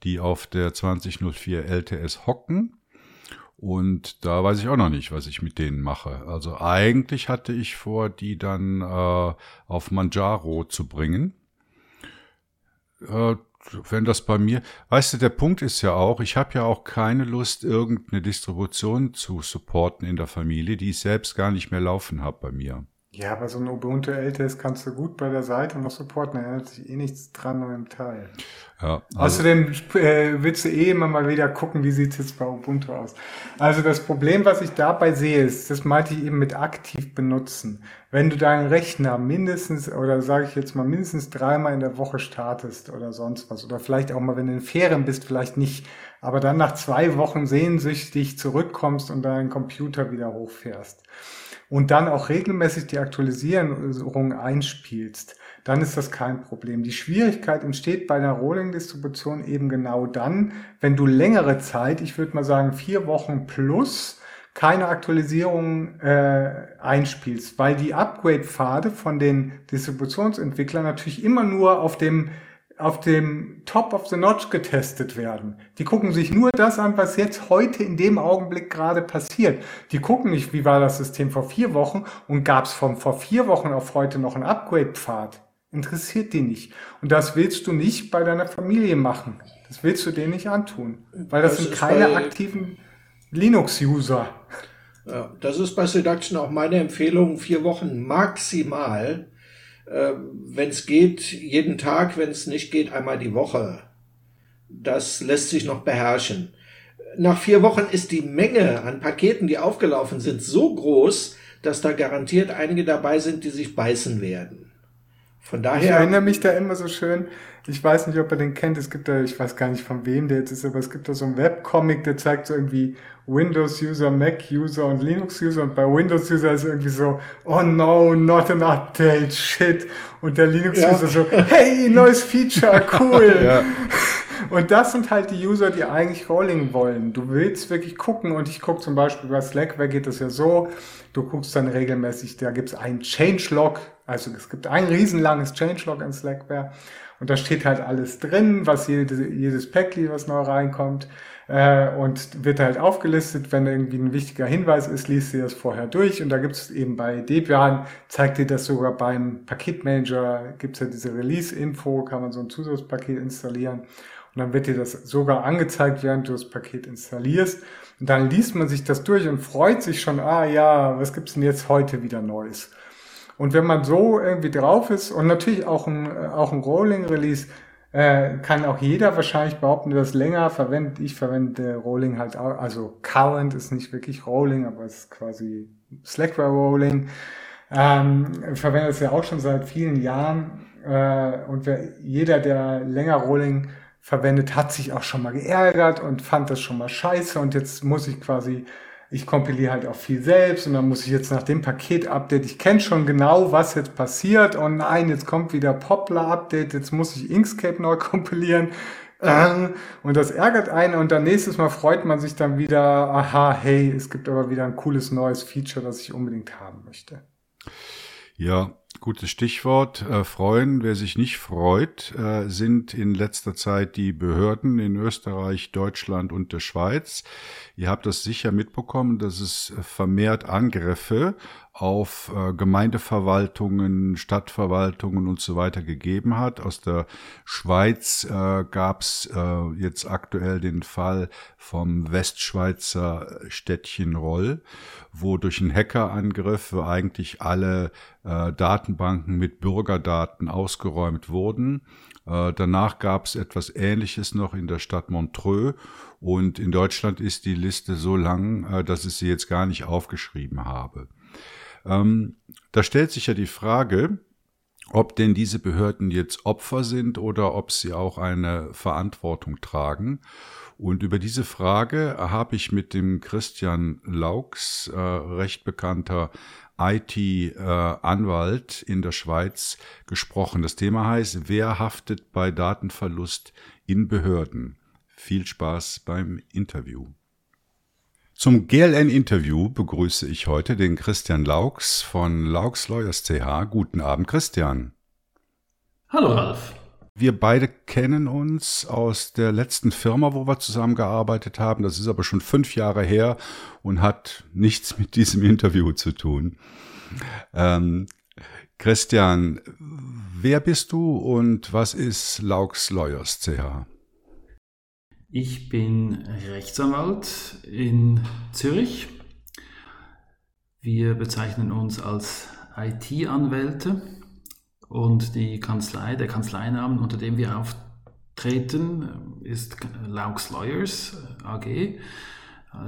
die auf der 2004 LTS hocken und da weiß ich auch noch nicht, was ich mit denen mache. Also eigentlich hatte ich vor, die dann äh, auf Manjaro zu bringen. Äh, wenn das bei mir, weißt du, der Punkt ist ja auch, ich habe ja auch keine Lust, irgendeine Distribution zu supporten in der Familie, die ich selbst gar nicht mehr laufen habe bei mir. Ja, aber so ein Ubuntu LTS kannst du gut bei der Seite noch supporten, da ändert sich eh nichts dran an dem Teil. Ja, also Außerdem äh, willst du eh immer mal wieder gucken, wie sieht's jetzt bei Ubuntu aus. Also das Problem, was ich dabei sehe, ist, das meinte ich eben mit aktiv benutzen. Wenn du deinen Rechner mindestens, oder sage ich jetzt mal, mindestens dreimal in der Woche startest oder sonst was, oder vielleicht auch mal, wenn du in Ferien bist, vielleicht nicht, aber dann nach zwei Wochen sehnsüchtig zurückkommst und deinen Computer wieder hochfährst und dann auch regelmäßig die Aktualisierung einspielst, dann ist das kein Problem. Die Schwierigkeit entsteht bei einer Rolling-Distribution eben genau dann, wenn du längere Zeit, ich würde mal sagen vier Wochen plus, keine Aktualisierung äh, einspielst, weil die Upgrade-Pfade von den Distributionsentwicklern natürlich immer nur auf dem auf dem Top of the Notch getestet werden. Die gucken sich nur das an, was jetzt heute in dem Augenblick gerade passiert. Die gucken nicht, wie war das System vor vier Wochen und gab es von vor vier Wochen auf heute noch einen Upgrade-Pfad. Interessiert die nicht. Und das willst du nicht bei deiner Familie machen. Das willst du denen nicht antun. Weil das, das sind keine aktiven Linux-User. Ja, das ist bei Seduction auch meine Empfehlung. Vier Wochen maximal äh, wenn es geht, jeden Tag, wenn es nicht geht, einmal die Woche. Das lässt sich noch beherrschen. Nach vier Wochen ist die Menge an Paketen, die aufgelaufen sind, so groß, dass da garantiert einige dabei sind, die sich beißen werden. Von daher. Ich erinnere mich da immer so schön. Ich weiß nicht, ob ihr den kennt. Es gibt da, ich weiß gar nicht von wem der jetzt ist, aber es gibt da so einen Webcomic, der zeigt so irgendwie Windows-User, Mac-User und Linux-User. Und bei Windows-User ist irgendwie so, oh no, not an update, shit. Und der Linux-User ja. so, hey, neues Feature, cool. *laughs* ja. Und das sind halt die User, die eigentlich Rolling wollen. Du willst wirklich gucken und ich gucke zum Beispiel bei Slackware geht das ja so, du guckst dann regelmäßig, da gibt es ein Changelog, also es gibt ein riesenlanges Changelog in Slackware und da steht halt alles drin, was jede, jedes Packly, was neu reinkommt äh, und wird halt aufgelistet. Wenn irgendwie ein wichtiger Hinweis ist, liest ihr das vorher durch und da gibt es eben bei Debian, zeigt dir das sogar beim Paketmanager, gibt es ja diese Release-Info, kann man so ein Zusatzpaket installieren und dann wird dir das sogar angezeigt, während du das Paket installierst. Und dann liest man sich das durch und freut sich schon, ah ja, was gibt's denn jetzt heute wieder Neues? Und wenn man so irgendwie drauf ist und natürlich auch ein, auch ein Rolling Release, äh, kann auch jeder wahrscheinlich behaupten, der das länger verwendet. Ich verwende Rolling halt auch, also Current ist nicht wirklich Rolling, aber es ist quasi Slackware Rolling. Ähm, verwende es ja auch schon seit vielen Jahren. Äh, und wer, jeder, der länger Rolling verwendet, hat sich auch schon mal geärgert und fand das schon mal scheiße und jetzt muss ich quasi, ich kompiliere halt auch viel selbst und dann muss ich jetzt nach dem Paket-Update, ich kenne schon genau, was jetzt passiert und nein, jetzt kommt wieder Poplar-Update, jetzt muss ich Inkscape neu *laughs* kompilieren äh, und das ärgert einen und dann nächstes Mal freut man sich dann wieder, aha, hey, es gibt aber wieder ein cooles neues Feature, das ich unbedingt haben möchte. Ja, Gutes Stichwort. Äh, freuen. Wer sich nicht freut, äh, sind in letzter Zeit die Behörden in Österreich, Deutschland und der Schweiz. Ihr habt das sicher mitbekommen, dass es vermehrt Angriffe auf äh, Gemeindeverwaltungen, Stadtverwaltungen und so weiter gegeben hat. Aus der Schweiz äh, gab es äh, jetzt aktuell den Fall vom Westschweizer Städtchen Roll, wo durch einen Hackerangriff eigentlich alle äh, Datenbanken mit Bürgerdaten ausgeräumt wurden. Äh, danach gab es etwas Ähnliches noch in der Stadt Montreux und in Deutschland ist die Liste so lang, äh, dass ich sie jetzt gar nicht aufgeschrieben habe. Ähm, da stellt sich ja die Frage, ob denn diese Behörden jetzt Opfer sind oder ob sie auch eine Verantwortung tragen. Und über diese Frage habe ich mit dem Christian Laux, äh, recht bekannter IT-Anwalt äh, in der Schweiz, gesprochen. Das Thema heißt, wer haftet bei Datenverlust in Behörden? Viel Spaß beim Interview. Zum GLN-Interview begrüße ich heute den Christian Laux von Laux Lawyers CH. Guten Abend, Christian. Hallo, Ralf. Wir beide kennen uns aus der letzten Firma, wo wir zusammengearbeitet haben. Das ist aber schon fünf Jahre her und hat nichts mit diesem Interview zu tun. Ähm, Christian, wer bist du und was ist Laux Lawyers CH? Ich bin Rechtsanwalt in Zürich. Wir bezeichnen uns als IT-Anwälte und die Kanzlei, der Kanzleinamen, unter dem wir auftreten, ist Laux Lawyers AG.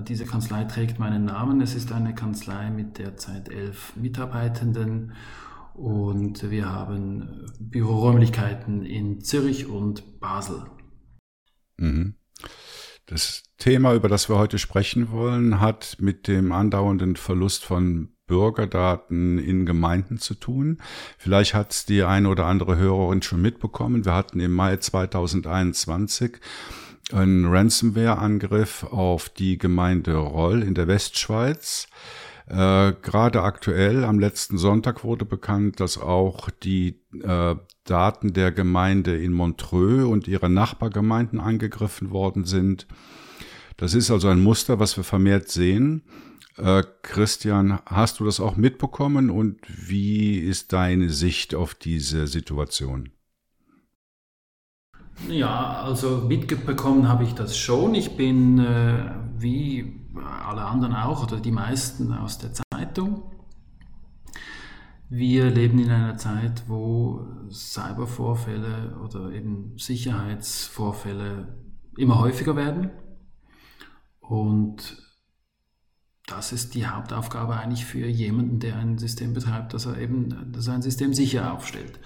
Diese Kanzlei trägt meinen Namen. Es ist eine Kanzlei mit derzeit elf Mitarbeitenden und wir haben Büroräumlichkeiten in Zürich und Basel. Mhm. Das Thema, über das wir heute sprechen wollen, hat mit dem andauernden Verlust von Bürgerdaten in Gemeinden zu tun. Vielleicht hat es die eine oder andere Hörerin schon mitbekommen. Wir hatten im Mai 2021 einen Ransomware-Angriff auf die Gemeinde Roll in der Westschweiz. Äh, Gerade aktuell, am letzten Sonntag wurde bekannt, dass auch die äh, Daten der Gemeinde in Montreux und ihrer Nachbargemeinden angegriffen worden sind. Das ist also ein Muster, was wir vermehrt sehen. Äh, Christian, hast du das auch mitbekommen und wie ist deine Sicht auf diese Situation? Ja, also mitbekommen habe ich das schon. Ich bin äh, wie alle anderen auch oder die meisten aus der Zeitung. Wir leben in einer Zeit, wo Cybervorfälle oder eben Sicherheitsvorfälle immer häufiger werden. Und das ist die Hauptaufgabe eigentlich für jemanden, der ein System betreibt, dass er eben dass er ein System sicher aufstellt.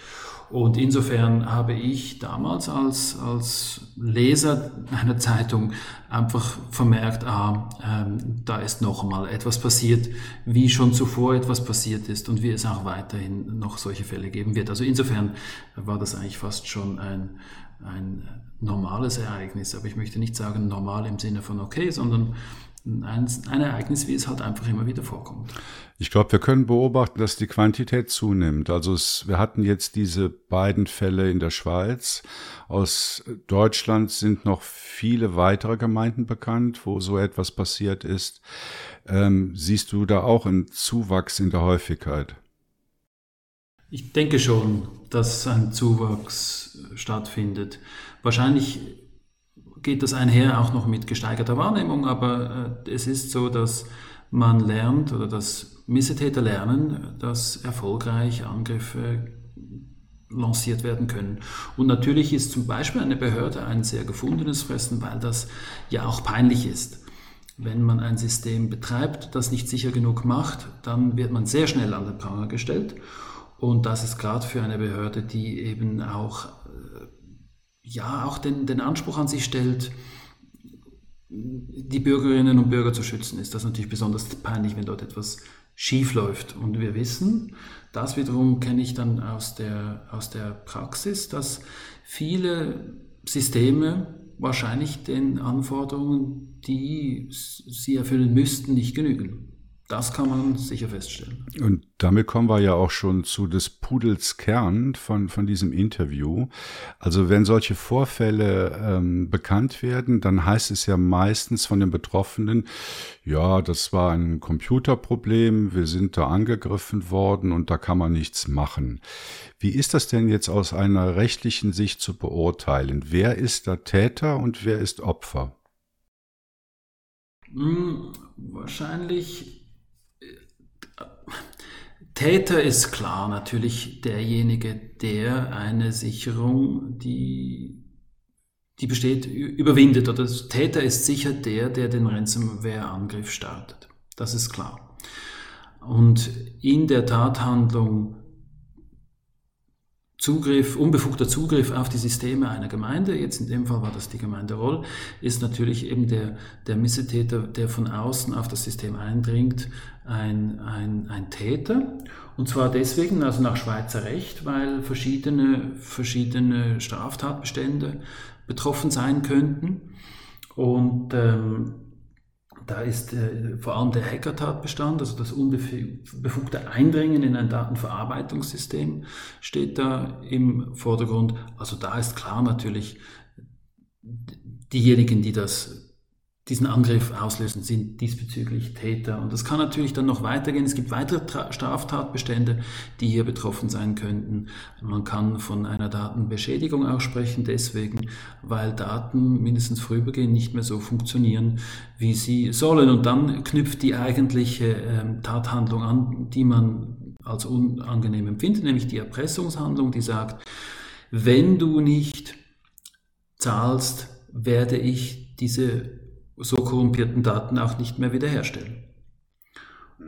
Und insofern habe ich damals als, als Leser einer Zeitung einfach vermerkt, ah, ähm, da ist noch mal etwas passiert, wie schon zuvor etwas passiert ist und wie es auch weiterhin noch solche Fälle geben wird. Also insofern war das eigentlich fast schon ein, ein normales Ereignis. Aber ich möchte nicht sagen normal im Sinne von okay, sondern ein, ein Ereignis, wie es halt einfach immer wieder vorkommt. Ich glaube, wir können beobachten, dass die Quantität zunimmt. Also es, wir hatten jetzt diese beiden Fälle in der Schweiz. Aus Deutschland sind noch viele weitere Gemeinden bekannt, wo so etwas passiert ist. Ähm, siehst du da auch einen Zuwachs in der Häufigkeit? Ich denke schon, dass ein Zuwachs stattfindet. Wahrscheinlich geht das einher auch noch mit gesteigerter Wahrnehmung, aber äh, es ist so, dass man lernt oder dass Missetäter lernen, dass erfolgreich Angriffe lanciert werden können. Und natürlich ist zum Beispiel eine Behörde ein sehr gefundenes Fressen, weil das ja auch peinlich ist. Wenn man ein System betreibt, das nicht sicher genug macht, dann wird man sehr schnell an den Pranger gestellt. Und das ist gerade für eine Behörde, die eben auch ja auch den, den Anspruch an sich stellt, die Bürgerinnen und Bürger zu schützen, ist das natürlich besonders peinlich, wenn dort etwas schief läuft. Und wir wissen, das wiederum kenne ich dann aus der, aus der Praxis, dass viele Systeme wahrscheinlich den Anforderungen, die sie erfüllen müssten, nicht genügen. Das kann man sicher feststellen. Und damit kommen wir ja auch schon zu des Pudels Kern von, von diesem Interview. Also wenn solche Vorfälle ähm, bekannt werden, dann heißt es ja meistens von den Betroffenen, ja, das war ein Computerproblem, wir sind da angegriffen worden und da kann man nichts machen. Wie ist das denn jetzt aus einer rechtlichen Sicht zu beurteilen? Wer ist da Täter und wer ist Opfer? Hm, wahrscheinlich Täter ist klar natürlich derjenige, der eine Sicherung, die, die besteht, überwindet. Oder Täter ist sicher der, der den Ransomware-Angriff startet. Das ist klar. Und in der Tathandlung Zugriff, unbefugter Zugriff auf die Systeme einer Gemeinde, jetzt in dem Fall war das die Gemeinde Roll, ist natürlich eben der, der Missetäter, der von außen auf das System eindringt, ein, ein, ein Täter. Und zwar deswegen, also nach Schweizer Recht, weil verschiedene, verschiedene Straftatbestände betroffen sein könnten. Und ähm, da ist äh, vor allem der Hacker-Tatbestand, also das unbefugte Eindringen in ein Datenverarbeitungssystem, steht da im Vordergrund. Also da ist klar natürlich, diejenigen, die das diesen Angriff auslösen, sind diesbezüglich Täter. Und das kann natürlich dann noch weitergehen. Es gibt weitere Straftatbestände, die hier betroffen sein könnten. Man kann von einer Datenbeschädigung auch sprechen, deswegen, weil Daten mindestens vorübergehend nicht mehr so funktionieren, wie sie sollen. Und dann knüpft die eigentliche ähm, Tathandlung an, die man als unangenehm empfindet, nämlich die Erpressungshandlung, die sagt, wenn du nicht zahlst, werde ich diese so korrumpierten Daten auch nicht mehr wiederherstellen.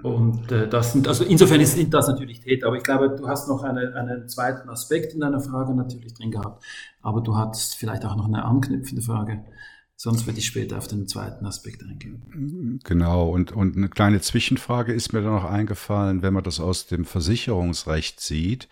Und äh, das sind, also insofern sind das natürlich Täter, aber ich glaube, du hast noch eine, einen zweiten Aspekt in deiner Frage natürlich drin gehabt, aber du hattest vielleicht auch noch eine anknüpfende Frage. Sonst würde ich später auf den zweiten Aspekt eingehen. Genau, und, und eine kleine Zwischenfrage ist mir da noch eingefallen, wenn man das aus dem Versicherungsrecht sieht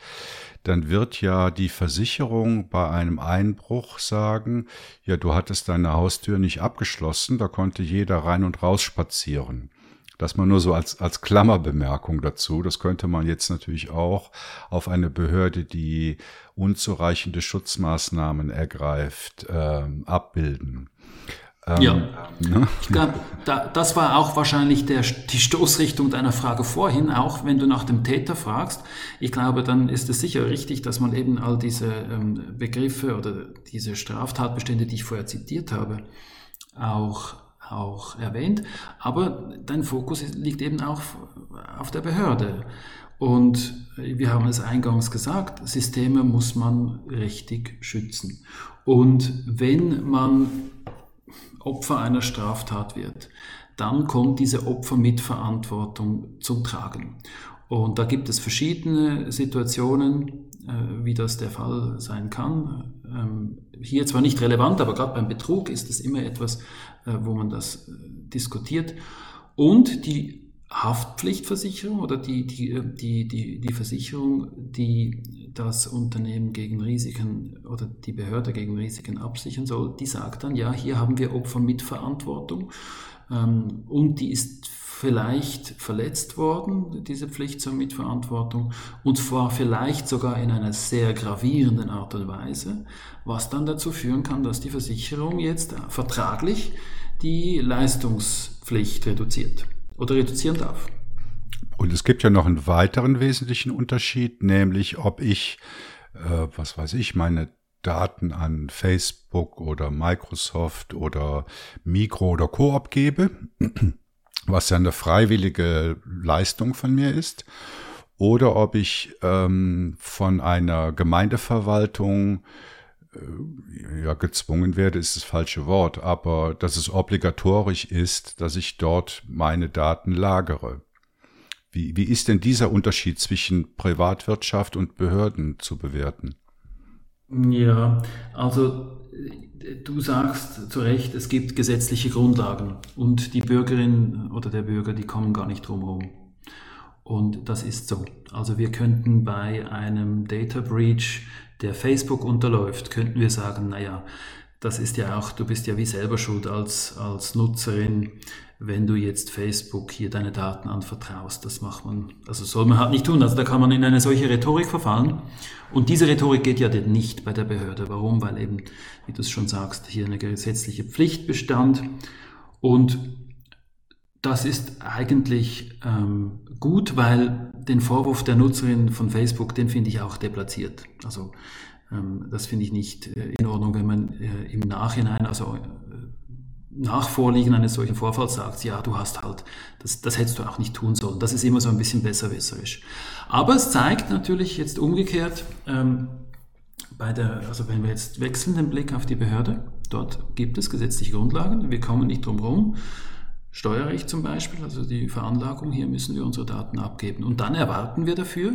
dann wird ja die Versicherung bei einem Einbruch sagen, ja, du hattest deine Haustür nicht abgeschlossen, da konnte jeder rein und raus spazieren. Das mal nur so als, als Klammerbemerkung dazu. Das könnte man jetzt natürlich auch auf eine Behörde, die unzureichende Schutzmaßnahmen ergreift, äh, abbilden. Ähm, ja, ne? ich glaube, da, das war auch wahrscheinlich der, die Stoßrichtung deiner Frage vorhin, auch wenn du nach dem Täter fragst. Ich glaube, dann ist es sicher richtig, dass man eben all diese ähm, Begriffe oder diese Straftatbestände, die ich vorher zitiert habe, auch, auch erwähnt. Aber dein Fokus liegt eben auch auf der Behörde. Und wir haben es eingangs gesagt, Systeme muss man richtig schützen. Und wenn man Opfer einer Straftat wird, dann kommt diese Opfermitverantwortung zum Tragen. Und da gibt es verschiedene Situationen, äh, wie das der Fall sein kann. Ähm, hier zwar nicht relevant, aber gerade beim Betrug ist es immer etwas, äh, wo man das äh, diskutiert. Und die Haftpflichtversicherung oder die, die, die, die, die Versicherung, die das Unternehmen gegen Risiken oder die Behörde gegen Risiken absichern soll, die sagt dann, ja, hier haben wir Opfer mit Verantwortung ähm, und die ist vielleicht verletzt worden, diese Pflicht zur Mitverantwortung, und zwar vielleicht sogar in einer sehr gravierenden Art und Weise, was dann dazu führen kann, dass die Versicherung jetzt vertraglich die Leistungspflicht reduziert oder reduzieren darf. Und es gibt ja noch einen weiteren wesentlichen Unterschied, nämlich ob ich, äh, was weiß ich, meine Daten an Facebook oder Microsoft oder Micro oder Coop gebe, was ja eine freiwillige Leistung von mir ist, oder ob ich ähm, von einer Gemeindeverwaltung ja, gezwungen werde, ist das falsche Wort, aber dass es obligatorisch ist, dass ich dort meine Daten lagere. Wie, wie ist denn dieser Unterschied zwischen Privatwirtschaft und Behörden zu bewerten? Ja, also du sagst zu Recht, es gibt gesetzliche Grundlagen und die Bürgerin oder der Bürger, die kommen gar nicht drum herum. Und das ist so. Also wir könnten bei einem Data Breach der Facebook unterläuft, könnten wir sagen, naja, das ist ja auch, du bist ja wie selber schuld als, als Nutzerin, wenn du jetzt Facebook hier deine Daten anvertraust. Das macht man, also soll man halt nicht tun. Also da kann man in eine solche Rhetorik verfallen. Und diese Rhetorik geht ja nicht bei der Behörde. Warum? Weil eben, wie du es schon sagst, hier eine gesetzliche Pflicht bestand. Und das ist eigentlich ähm, gut, weil den Vorwurf der Nutzerin von Facebook, den finde ich auch deplatziert. Also ähm, das finde ich nicht äh, in Ordnung, wenn man äh, im Nachhinein, also äh, nach Vorliegen eines solchen Vorfalls sagt, ja, du hast halt, das, das hättest du auch nicht tun sollen. Das ist immer so ein bisschen besserwisserisch. Aber es zeigt natürlich jetzt umgekehrt, ähm, bei der, also wenn wir jetzt wechseln den Blick auf die Behörde, dort gibt es gesetzliche Grundlagen, wir kommen nicht drum herum. Steuerrecht zum Beispiel, also die Veranlagung, hier müssen wir unsere Daten abgeben. Und dann erwarten wir dafür,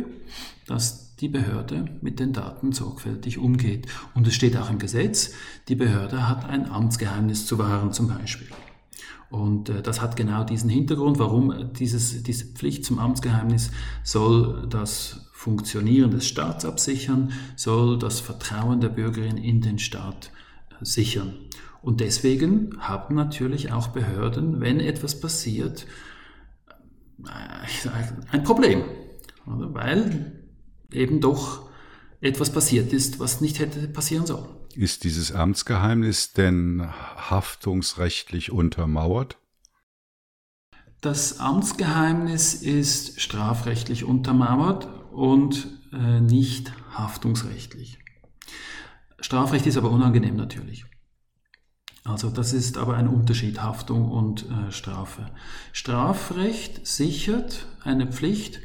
dass die Behörde mit den Daten sorgfältig umgeht. Und es steht auch im Gesetz, die Behörde hat ein Amtsgeheimnis zu wahren zum Beispiel. Und äh, das hat genau diesen Hintergrund, warum dieses, diese Pflicht zum Amtsgeheimnis soll das Funktionieren des Staats absichern, soll das Vertrauen der Bürgerin in den Staat sichern. Und deswegen haben natürlich auch Behörden, wenn etwas passiert, äh, ein Problem. Weil eben doch etwas passiert ist, was nicht hätte passieren sollen. Ist dieses Amtsgeheimnis denn haftungsrechtlich untermauert? Das Amtsgeheimnis ist strafrechtlich untermauert und äh, nicht haftungsrechtlich. Strafrecht ist aber unangenehm natürlich. Also das ist aber ein Unterschied, Haftung und äh, Strafe. Strafrecht sichert eine Pflicht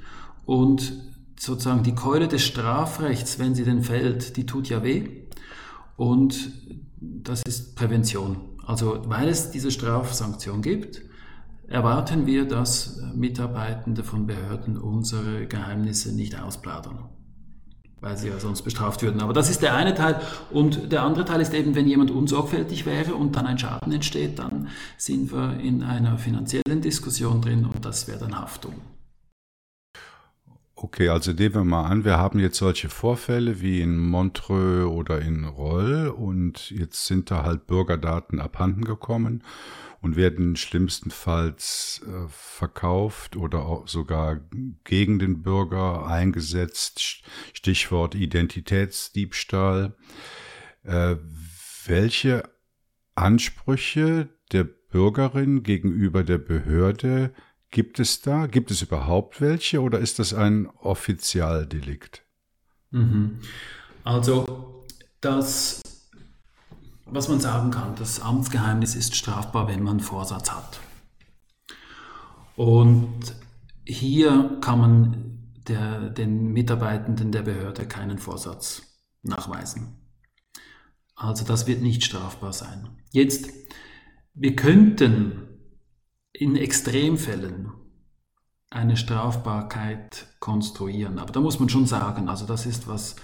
und sozusagen die Keule des Strafrechts, wenn sie denn fällt, die tut ja weh. Und das ist Prävention. Also weil es diese Strafsanktion gibt, erwarten wir, dass Mitarbeitende von Behörden unsere Geheimnisse nicht ausplaudern weil sie ja sonst bestraft würden. Aber das ist der eine Teil. Und der andere Teil ist eben, wenn jemand unsorgfältig wäre und dann ein Schaden entsteht, dann sind wir in einer finanziellen Diskussion drin und das wäre dann Haftung. Okay, also nehmen wir mal an, wir haben jetzt solche Vorfälle wie in Montreux oder in Roll und jetzt sind da halt Bürgerdaten abhanden gekommen und werden schlimmstenfalls äh, verkauft oder auch sogar gegen den Bürger eingesetzt. Stichwort Identitätsdiebstahl. Äh, welche Ansprüche der Bürgerin gegenüber der Behörde gibt es da? Gibt es überhaupt welche oder ist das ein Offizialdelikt? Mhm. Also das was man sagen kann, das Amtsgeheimnis ist strafbar, wenn man Vorsatz hat. Und hier kann man der, den Mitarbeitenden der Behörde keinen Vorsatz nachweisen. Also das wird nicht strafbar sein. Jetzt, wir könnten in Extremfällen eine Strafbarkeit konstruieren, aber da muss man schon sagen, also das ist was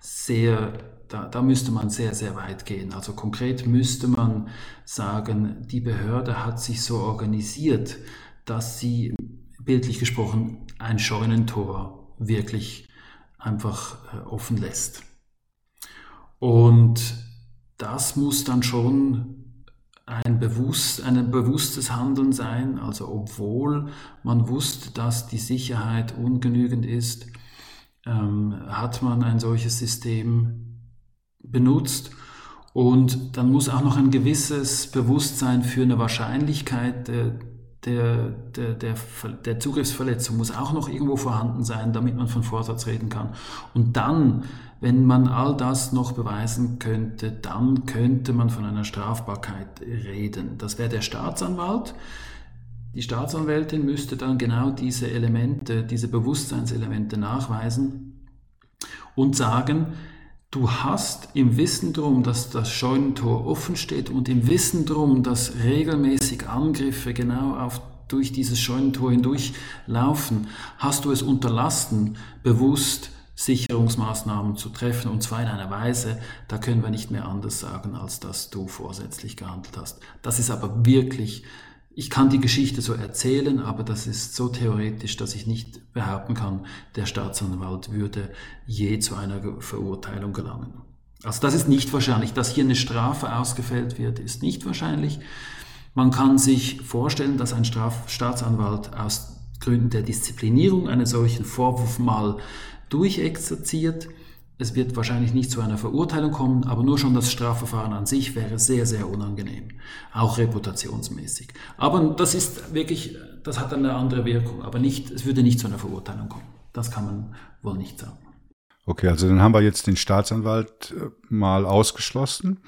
sehr da, da müsste man sehr, sehr weit gehen. Also konkret müsste man sagen, die Behörde hat sich so organisiert, dass sie bildlich gesprochen ein Scheunentor wirklich einfach äh, offen lässt. Und das muss dann schon ein, bewusst, ein bewusstes Handeln sein, also obwohl man wusste, dass die Sicherheit ungenügend ist, ähm, hat man ein solches System benutzt. Und dann muss auch noch ein gewisses Bewusstsein für eine Wahrscheinlichkeit der, der, der, der, der Zugriffsverletzung muss auch noch irgendwo vorhanden sein, damit man von Vorsatz reden kann. Und dann, wenn man all das noch beweisen könnte, dann könnte man von einer Strafbarkeit reden. Das wäre der Staatsanwalt. Die Staatsanwältin müsste dann genau diese Elemente, diese Bewusstseinselemente nachweisen und sagen, Du hast im Wissen darum, dass das Scheunentor offen steht und im Wissen darum, dass regelmäßig Angriffe genau auf, durch dieses Scheunentor hindurch laufen, hast du es unterlassen, bewusst Sicherungsmaßnahmen zu treffen und zwar in einer Weise, da können wir nicht mehr anders sagen, als dass du vorsätzlich gehandelt hast. Das ist aber wirklich ich kann die Geschichte so erzählen, aber das ist so theoretisch, dass ich nicht behaupten kann, der Staatsanwalt würde je zu einer Verurteilung gelangen. Also das ist nicht wahrscheinlich. Dass hier eine Strafe ausgefällt wird, ist nicht wahrscheinlich. Man kann sich vorstellen, dass ein Straf Staatsanwalt aus Gründen der Disziplinierung einen solchen Vorwurf mal durchexerziert. Es wird wahrscheinlich nicht zu einer Verurteilung kommen, aber nur schon das Strafverfahren an sich wäre sehr, sehr unangenehm, auch reputationsmäßig. Aber das ist wirklich, das hat eine andere Wirkung, aber nicht, es würde nicht zu einer Verurteilung kommen. Das kann man wohl nicht sagen. Okay, also dann haben wir jetzt den Staatsanwalt äh, mal ausgeschlossen.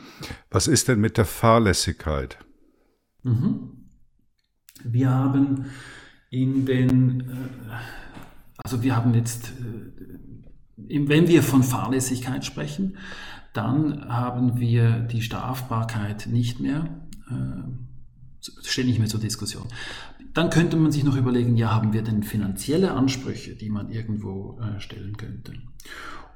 Was ist denn mit der Fahrlässigkeit? Mhm. Wir haben in den, äh, also wir haben jetzt äh, wenn wir von Fahrlässigkeit sprechen, dann haben wir die Strafbarkeit nicht mehr, äh, steht nicht mehr zur Diskussion. Dann könnte man sich noch überlegen, ja, haben wir denn finanzielle Ansprüche, die man irgendwo äh, stellen könnte?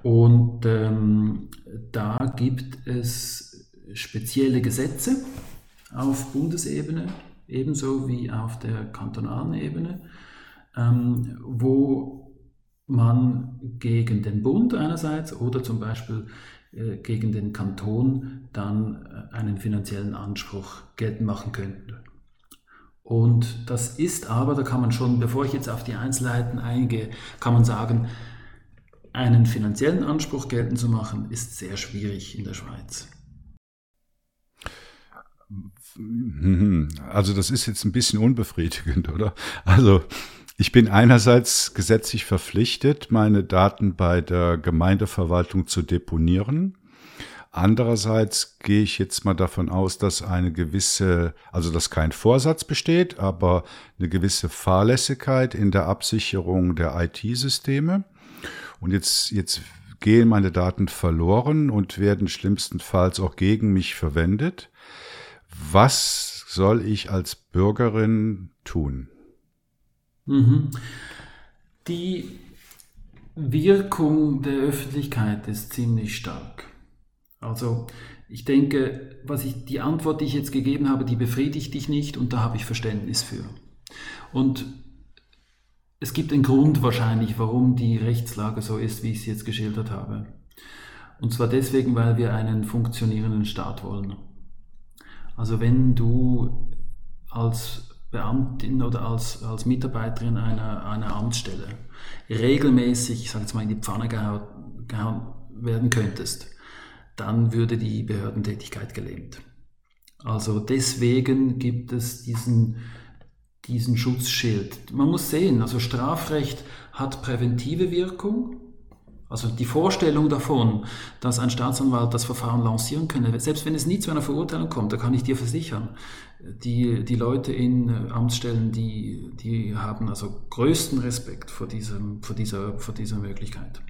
Und ähm, da gibt es spezielle Gesetze auf Bundesebene, ebenso wie auf der kantonalen Ebene, ähm, wo man gegen den Bund einerseits oder zum Beispiel äh, gegen den Kanton dann äh, einen finanziellen Anspruch geltend machen könnte. Und das ist aber, da kann man schon, bevor ich jetzt auf die Einzelheiten eingehe, kann man sagen, einen finanziellen Anspruch geltend zu machen, ist sehr schwierig in der Schweiz. also das ist jetzt ein bisschen unbefriedigend, oder? Also ich bin einerseits gesetzlich verpflichtet, meine Daten bei der Gemeindeverwaltung zu deponieren. Andererseits gehe ich jetzt mal davon aus, dass eine gewisse, also dass kein Vorsatz besteht, aber eine gewisse Fahrlässigkeit in der Absicherung der IT-Systeme. Und jetzt, jetzt gehen meine Daten verloren und werden schlimmstenfalls auch gegen mich verwendet. Was soll ich als Bürgerin tun? Mhm. Die Wirkung der Öffentlichkeit ist ziemlich stark. Also ich denke, was ich, die Antwort, die ich jetzt gegeben habe, die befriedigt dich nicht und da habe ich Verständnis für. Und es gibt einen Grund wahrscheinlich, warum die Rechtslage so ist, wie ich sie jetzt geschildert habe. Und zwar deswegen, weil wir einen funktionierenden Staat wollen. Also wenn du als Beamtin oder als, als Mitarbeiterin einer, einer Amtsstelle regelmäßig, ich sage jetzt mal, in die Pfanne gehauen, gehauen werden könntest, dann würde die Behördentätigkeit gelähmt. Also deswegen gibt es diesen, diesen Schutzschild. Man muss sehen, also Strafrecht hat präventive Wirkung, also die Vorstellung davon, dass ein Staatsanwalt das Verfahren lancieren könne, selbst wenn es nie zu einer Verurteilung kommt, da kann ich dir versichern, die, die Leute in äh, Amtsstellen, die, die haben also größten Respekt vor, diesem, vor, dieser, vor dieser Möglichkeit.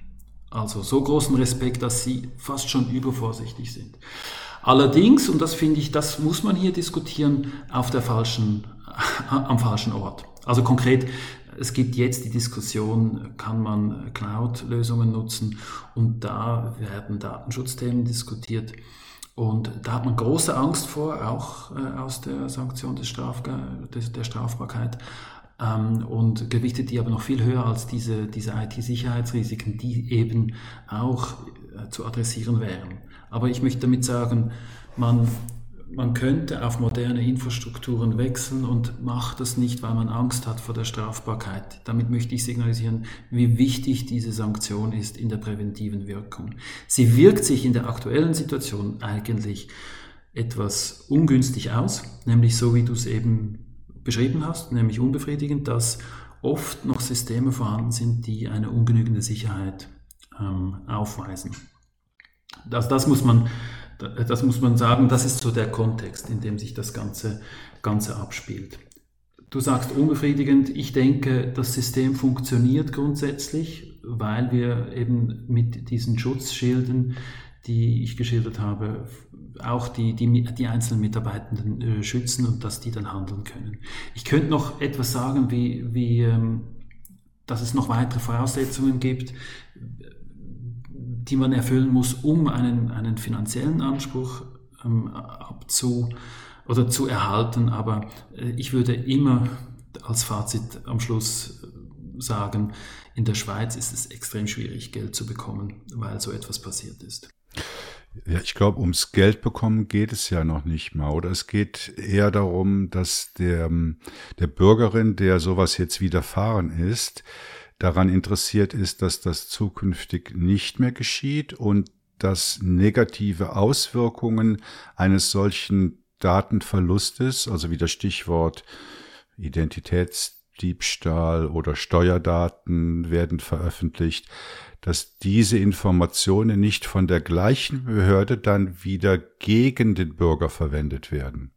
Also so großen Respekt, dass sie fast schon übervorsichtig sind. Allerdings, und das finde ich, das muss man hier diskutieren, auf der falschen, *laughs* am falschen Ort. Also konkret, es gibt jetzt die Diskussion, kann man Cloud-Lösungen nutzen und da werden Datenschutzthemen diskutiert. Und da hat man große Angst vor, auch äh, aus der Sanktion des Strafge des, der Strafbarkeit ähm, und gewichtet die aber noch viel höher als diese, diese IT-Sicherheitsrisiken, die eben auch äh, zu adressieren wären. Aber ich möchte damit sagen, man man könnte auf moderne Infrastrukturen wechseln und macht das nicht, weil man Angst hat vor der Strafbarkeit. Damit möchte ich signalisieren, wie wichtig diese Sanktion ist in der präventiven Wirkung. Sie wirkt sich in der aktuellen Situation eigentlich etwas ungünstig aus, nämlich so wie du es eben beschrieben hast, nämlich unbefriedigend, dass oft noch Systeme vorhanden sind, die eine ungenügende Sicherheit ähm, aufweisen. Das, das muss man das muss man sagen, das ist so der Kontext, in dem sich das Ganze, Ganze abspielt. Du sagst unbefriedigend, ich denke, das System funktioniert grundsätzlich, weil wir eben mit diesen Schutzschilden, die ich geschildert habe, auch die, die, die einzelnen Mitarbeitenden äh, schützen und dass die dann handeln können. Ich könnte noch etwas sagen, wie, wie ähm, dass es noch weitere Voraussetzungen gibt, die man erfüllen muss, um einen, einen finanziellen Anspruch ähm, abzu oder zu erhalten. Aber äh, ich würde immer als Fazit am Schluss äh, sagen, in der Schweiz ist es extrem schwierig, Geld zu bekommen, weil so etwas passiert ist. Ja, ich glaube, ums Geld bekommen geht es ja noch nicht mal. Oder es geht eher darum, dass der, der Bürgerin, der sowas jetzt widerfahren ist, daran interessiert ist, dass das zukünftig nicht mehr geschieht und dass negative Auswirkungen eines solchen Datenverlustes, also wie das Stichwort Identitätsdiebstahl oder Steuerdaten werden veröffentlicht, dass diese Informationen nicht von der gleichen Behörde dann wieder gegen den Bürger verwendet werden.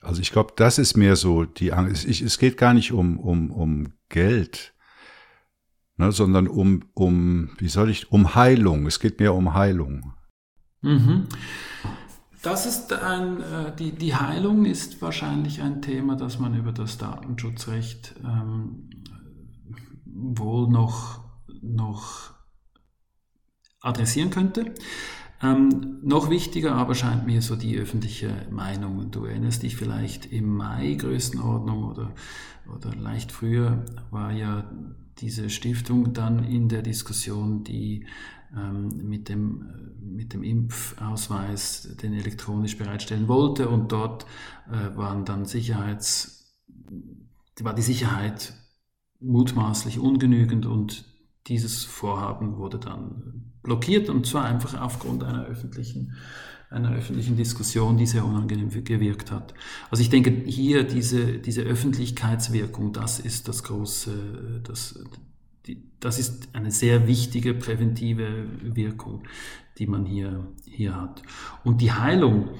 Also ich glaube, das ist mehr so die Angst. Es geht gar nicht um, um, um Geld, ne, sondern um, um, wie soll ich, um Heilung. Es geht mehr um Heilung. Mhm. Das ist ein, äh, die, die Heilung ist wahrscheinlich ein Thema, das man über das Datenschutzrecht ähm, wohl noch, noch adressieren könnte. Ähm, noch wichtiger aber scheint mir so die öffentliche Meinung. Du erinnerst dich vielleicht im Mai Größenordnung oder, oder leicht früher war ja diese Stiftung dann in der Diskussion, die ähm, mit, dem, mit dem Impfausweis den elektronisch bereitstellen wollte. Und dort äh, waren dann Sicherheits, war die Sicherheit mutmaßlich ungenügend und dieses Vorhaben wurde dann blockiert und zwar einfach aufgrund einer öffentlichen einer öffentlichen Diskussion, die sehr unangenehm gewirkt hat. Also ich denke, hier diese, diese Öffentlichkeitswirkung, das ist das große, das, die, das ist eine sehr wichtige präventive Wirkung, die man hier, hier hat. Und die Heilung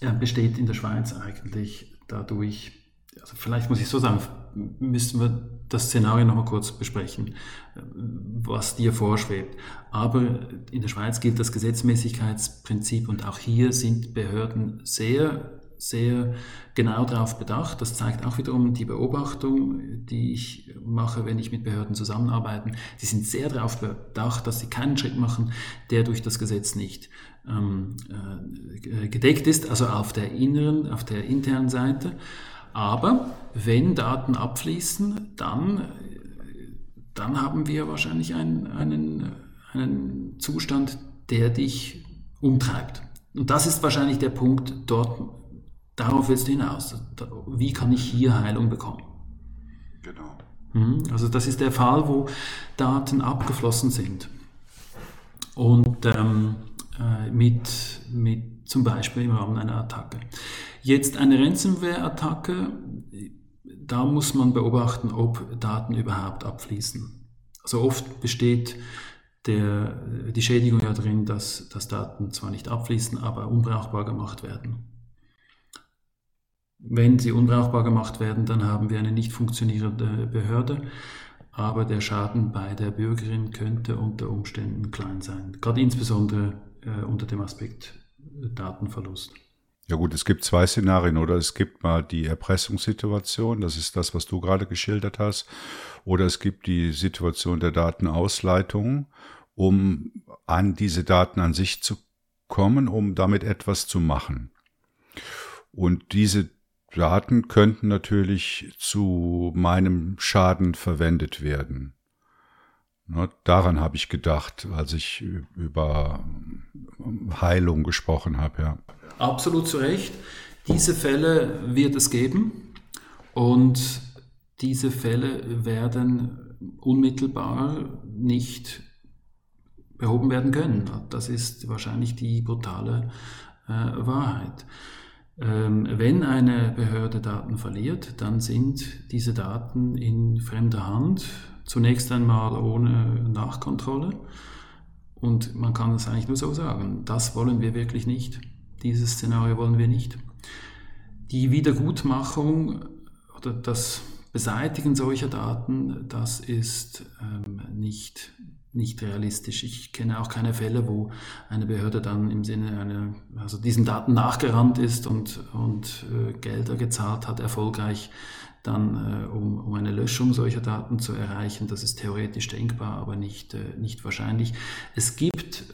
ja, besteht in der Schweiz eigentlich dadurch, also vielleicht muss ich so sagen, müssten wir das Szenario nochmal kurz besprechen, was dir vorschwebt. Aber in der Schweiz gilt das Gesetzmäßigkeitsprinzip und auch hier sind Behörden sehr, sehr genau darauf bedacht. Das zeigt auch wiederum die Beobachtung, die ich mache, wenn ich mit Behörden zusammenarbeite. Die sind sehr darauf bedacht, dass sie keinen Schritt machen, der durch das Gesetz nicht ähm, äh, gedeckt ist, also auf der inneren, auf der internen Seite. Aber wenn Daten abfließen, dann, dann haben wir wahrscheinlich einen, einen, einen Zustand, der dich umtreibt. Und das ist wahrscheinlich der Punkt dort, darauf willst du hinaus. Wie kann ich hier Heilung bekommen? Genau. Mhm. Also das ist der Fall, wo Daten abgeflossen sind. Und ähm, äh, mit, mit zum Beispiel im Rahmen einer Attacke. Jetzt eine Ransomware-Attacke, da muss man beobachten, ob Daten überhaupt abfließen. Also oft besteht der, die Schädigung ja drin, dass, dass Daten zwar nicht abfließen, aber unbrauchbar gemacht werden. Wenn sie unbrauchbar gemacht werden, dann haben wir eine nicht funktionierende Behörde, aber der Schaden bei der Bürgerin könnte unter Umständen klein sein, gerade insbesondere äh, unter dem Aspekt Datenverlust. Ja gut, es gibt zwei Szenarien, oder? Es gibt mal die Erpressungssituation, das ist das, was du gerade geschildert hast, oder es gibt die Situation der Datenausleitung, um an diese Daten an sich zu kommen, um damit etwas zu machen. Und diese Daten könnten natürlich zu meinem Schaden verwendet werden. Ne, daran habe ich gedacht, als ich über Heilung gesprochen habe, ja. Absolut zu Recht. Diese Fälle wird es geben und diese Fälle werden unmittelbar nicht behoben werden können. Das ist wahrscheinlich die brutale äh, Wahrheit. Ähm, wenn eine Behörde Daten verliert, dann sind diese Daten in fremder Hand, zunächst einmal ohne Nachkontrolle. Und man kann es eigentlich nur so sagen, das wollen wir wirklich nicht. Dieses Szenario wollen wir nicht. Die Wiedergutmachung oder das Beseitigen solcher Daten, das ist ähm, nicht, nicht realistisch. Ich kenne auch keine Fälle, wo eine Behörde dann im Sinne einer, also diesen Daten nachgerannt ist und, und äh, Gelder gezahlt hat, erfolgreich dann, äh, um, um eine Löschung solcher Daten zu erreichen. Das ist theoretisch denkbar, aber nicht, äh, nicht wahrscheinlich. Es gibt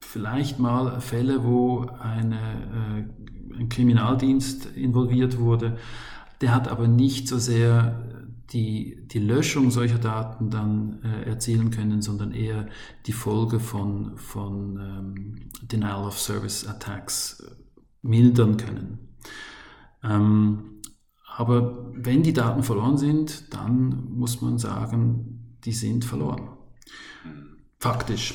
vielleicht mal Fälle, wo eine, äh, ein Kriminaldienst involviert wurde. Der hat aber nicht so sehr die, die Löschung solcher Daten dann äh, erzielen können, sondern eher die Folge von, von ähm, Denial of Service Attacks äh, mildern können. Ähm, aber wenn die Daten verloren sind, dann muss man sagen, die sind verloren. Faktisch.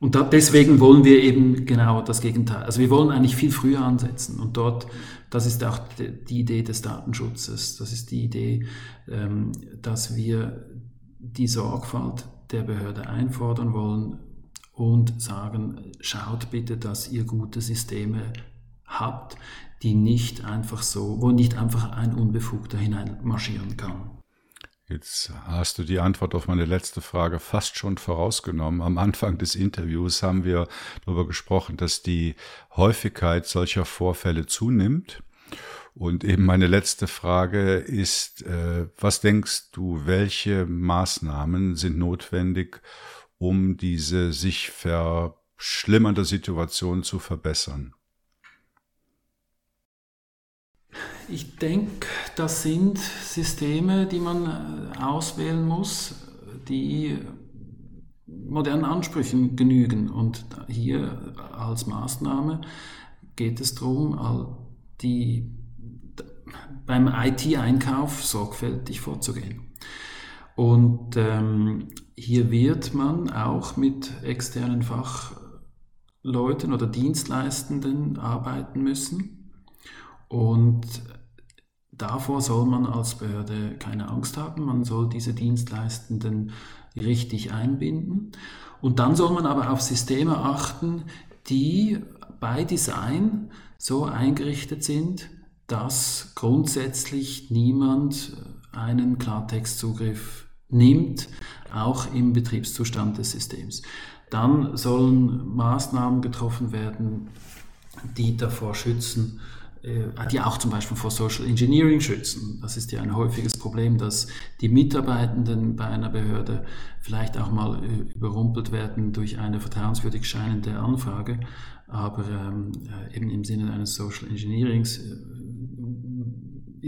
Und da, deswegen wollen wir eben genau das Gegenteil. Also wir wollen eigentlich viel früher ansetzen. Und dort, das ist auch die Idee des Datenschutzes. Das ist die Idee, ähm, dass wir die Sorgfalt der Behörde einfordern wollen und sagen, schaut bitte, dass ihr gute Systeme habt, die nicht einfach so, wo nicht einfach ein Unbefugter hineinmarschieren kann. Jetzt hast du die Antwort auf meine letzte Frage fast schon vorausgenommen. Am Anfang des Interviews haben wir darüber gesprochen, dass die Häufigkeit solcher Vorfälle zunimmt. Und eben meine letzte Frage ist, äh, was denkst du, welche Maßnahmen sind notwendig, um diese sich verschlimmernde Situation zu verbessern? Ich denke, das sind Systeme, die man äh, auswählen muss, die modernen Ansprüchen genügen. Und hier als Maßnahme geht es darum, die, beim IT-Einkauf sorgfältig vorzugehen. Und ähm, hier wird man auch mit externen Fachleuten oder Dienstleistenden arbeiten müssen. Und davor soll man als Behörde keine Angst haben. Man soll diese Dienstleistenden richtig einbinden. Und dann soll man aber auf Systeme achten, die bei Design so eingerichtet sind, dass grundsätzlich niemand einen Klartextzugriff nimmt, auch im Betriebszustand des Systems. Dann sollen Maßnahmen getroffen werden, die davor schützen, die auch zum Beispiel vor Social Engineering schützen. Das ist ja ein häufiges Problem, dass die Mitarbeitenden bei einer Behörde vielleicht auch mal äh, überrumpelt werden durch eine vertrauenswürdig scheinende Anfrage, aber ähm, äh, eben im Sinne eines Social Engineerings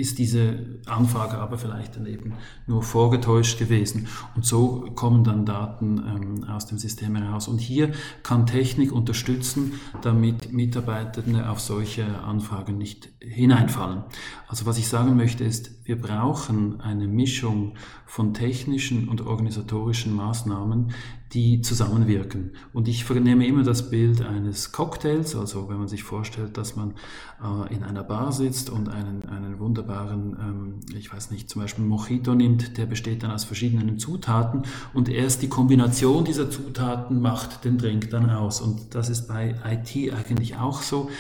ist diese Anfrage aber vielleicht dann eben nur vorgetäuscht gewesen. Und so kommen dann Daten ähm, aus dem System heraus. Und hier kann Technik unterstützen, damit Mitarbeitende auf solche Anfragen nicht hineinfallen. Also was ich sagen möchte ist, wir brauchen eine Mischung von technischen und organisatorischen Maßnahmen, die zusammenwirken. Und ich vernehme immer das Bild eines Cocktails, also wenn man sich vorstellt, dass man äh, in einer Bar sitzt und einen, einen wunderbaren, ähm, ich weiß nicht, zum Beispiel Mojito nimmt, der besteht dann aus verschiedenen Zutaten und erst die Kombination dieser Zutaten macht den Drink dann aus. Und das ist bei IT eigentlich auch so.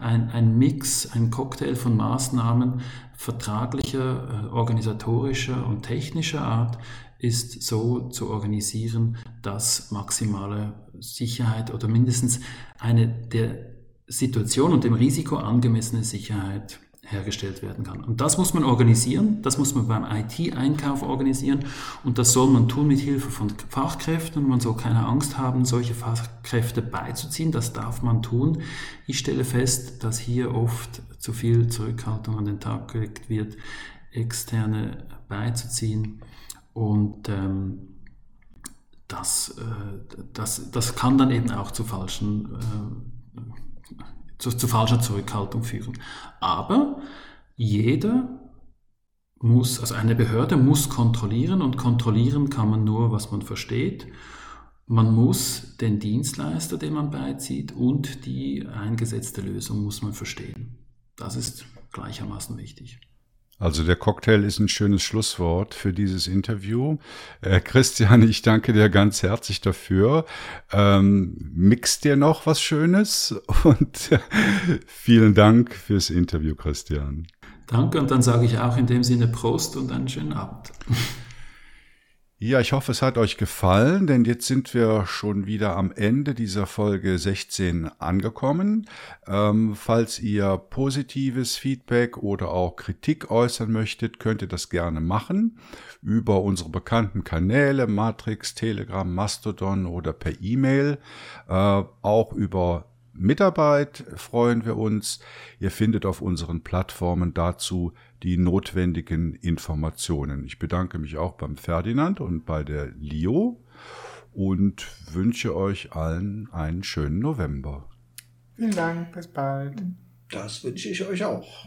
Ein, ein Mix, ein Cocktail von Maßnahmen vertraglicher, äh, organisatorischer und technischer Art, ist so zu organisieren, dass maximale Sicherheit oder mindestens eine der Situation und dem Risiko angemessene Sicherheit hergestellt werden kann. Und das muss man organisieren, das muss man beim IT-Einkauf organisieren und das soll man tun mit Hilfe von Fachkräften. Man soll keine Angst haben, solche Fachkräfte beizuziehen, das darf man tun. Ich stelle fest, dass hier oft zu viel Zurückhaltung an den Tag gelegt wird, externe beizuziehen. Und ähm, das, äh, das, das kann dann eben auch zu falschen, äh, zu, zu falscher Zurückhaltung führen. Aber jeder muss, also eine Behörde muss kontrollieren und kontrollieren kann man nur, was man versteht. Man muss den Dienstleister, den man beizieht und die eingesetzte Lösung muss man verstehen. Das ist gleichermaßen wichtig. Also der Cocktail ist ein schönes Schlusswort für dieses Interview. Äh, Christian, ich danke dir ganz herzlich dafür. Ähm, mix dir noch was Schönes *laughs* und vielen Dank fürs Interview, Christian. Danke und dann sage ich auch in dem Sinne Prost und einen schönen Abend. Ja, ich hoffe, es hat euch gefallen, denn jetzt sind wir schon wieder am Ende dieser Folge 16 angekommen. Ähm, falls ihr positives Feedback oder auch Kritik äußern möchtet, könnt ihr das gerne machen über unsere bekannten Kanäle Matrix, Telegram, Mastodon oder per E-Mail, äh, auch über Mitarbeit freuen wir uns. Ihr findet auf unseren Plattformen dazu die notwendigen Informationen. Ich bedanke mich auch beim Ferdinand und bei der Leo und wünsche euch allen einen schönen November. Vielen Dank, bis bald. Das wünsche ich euch auch.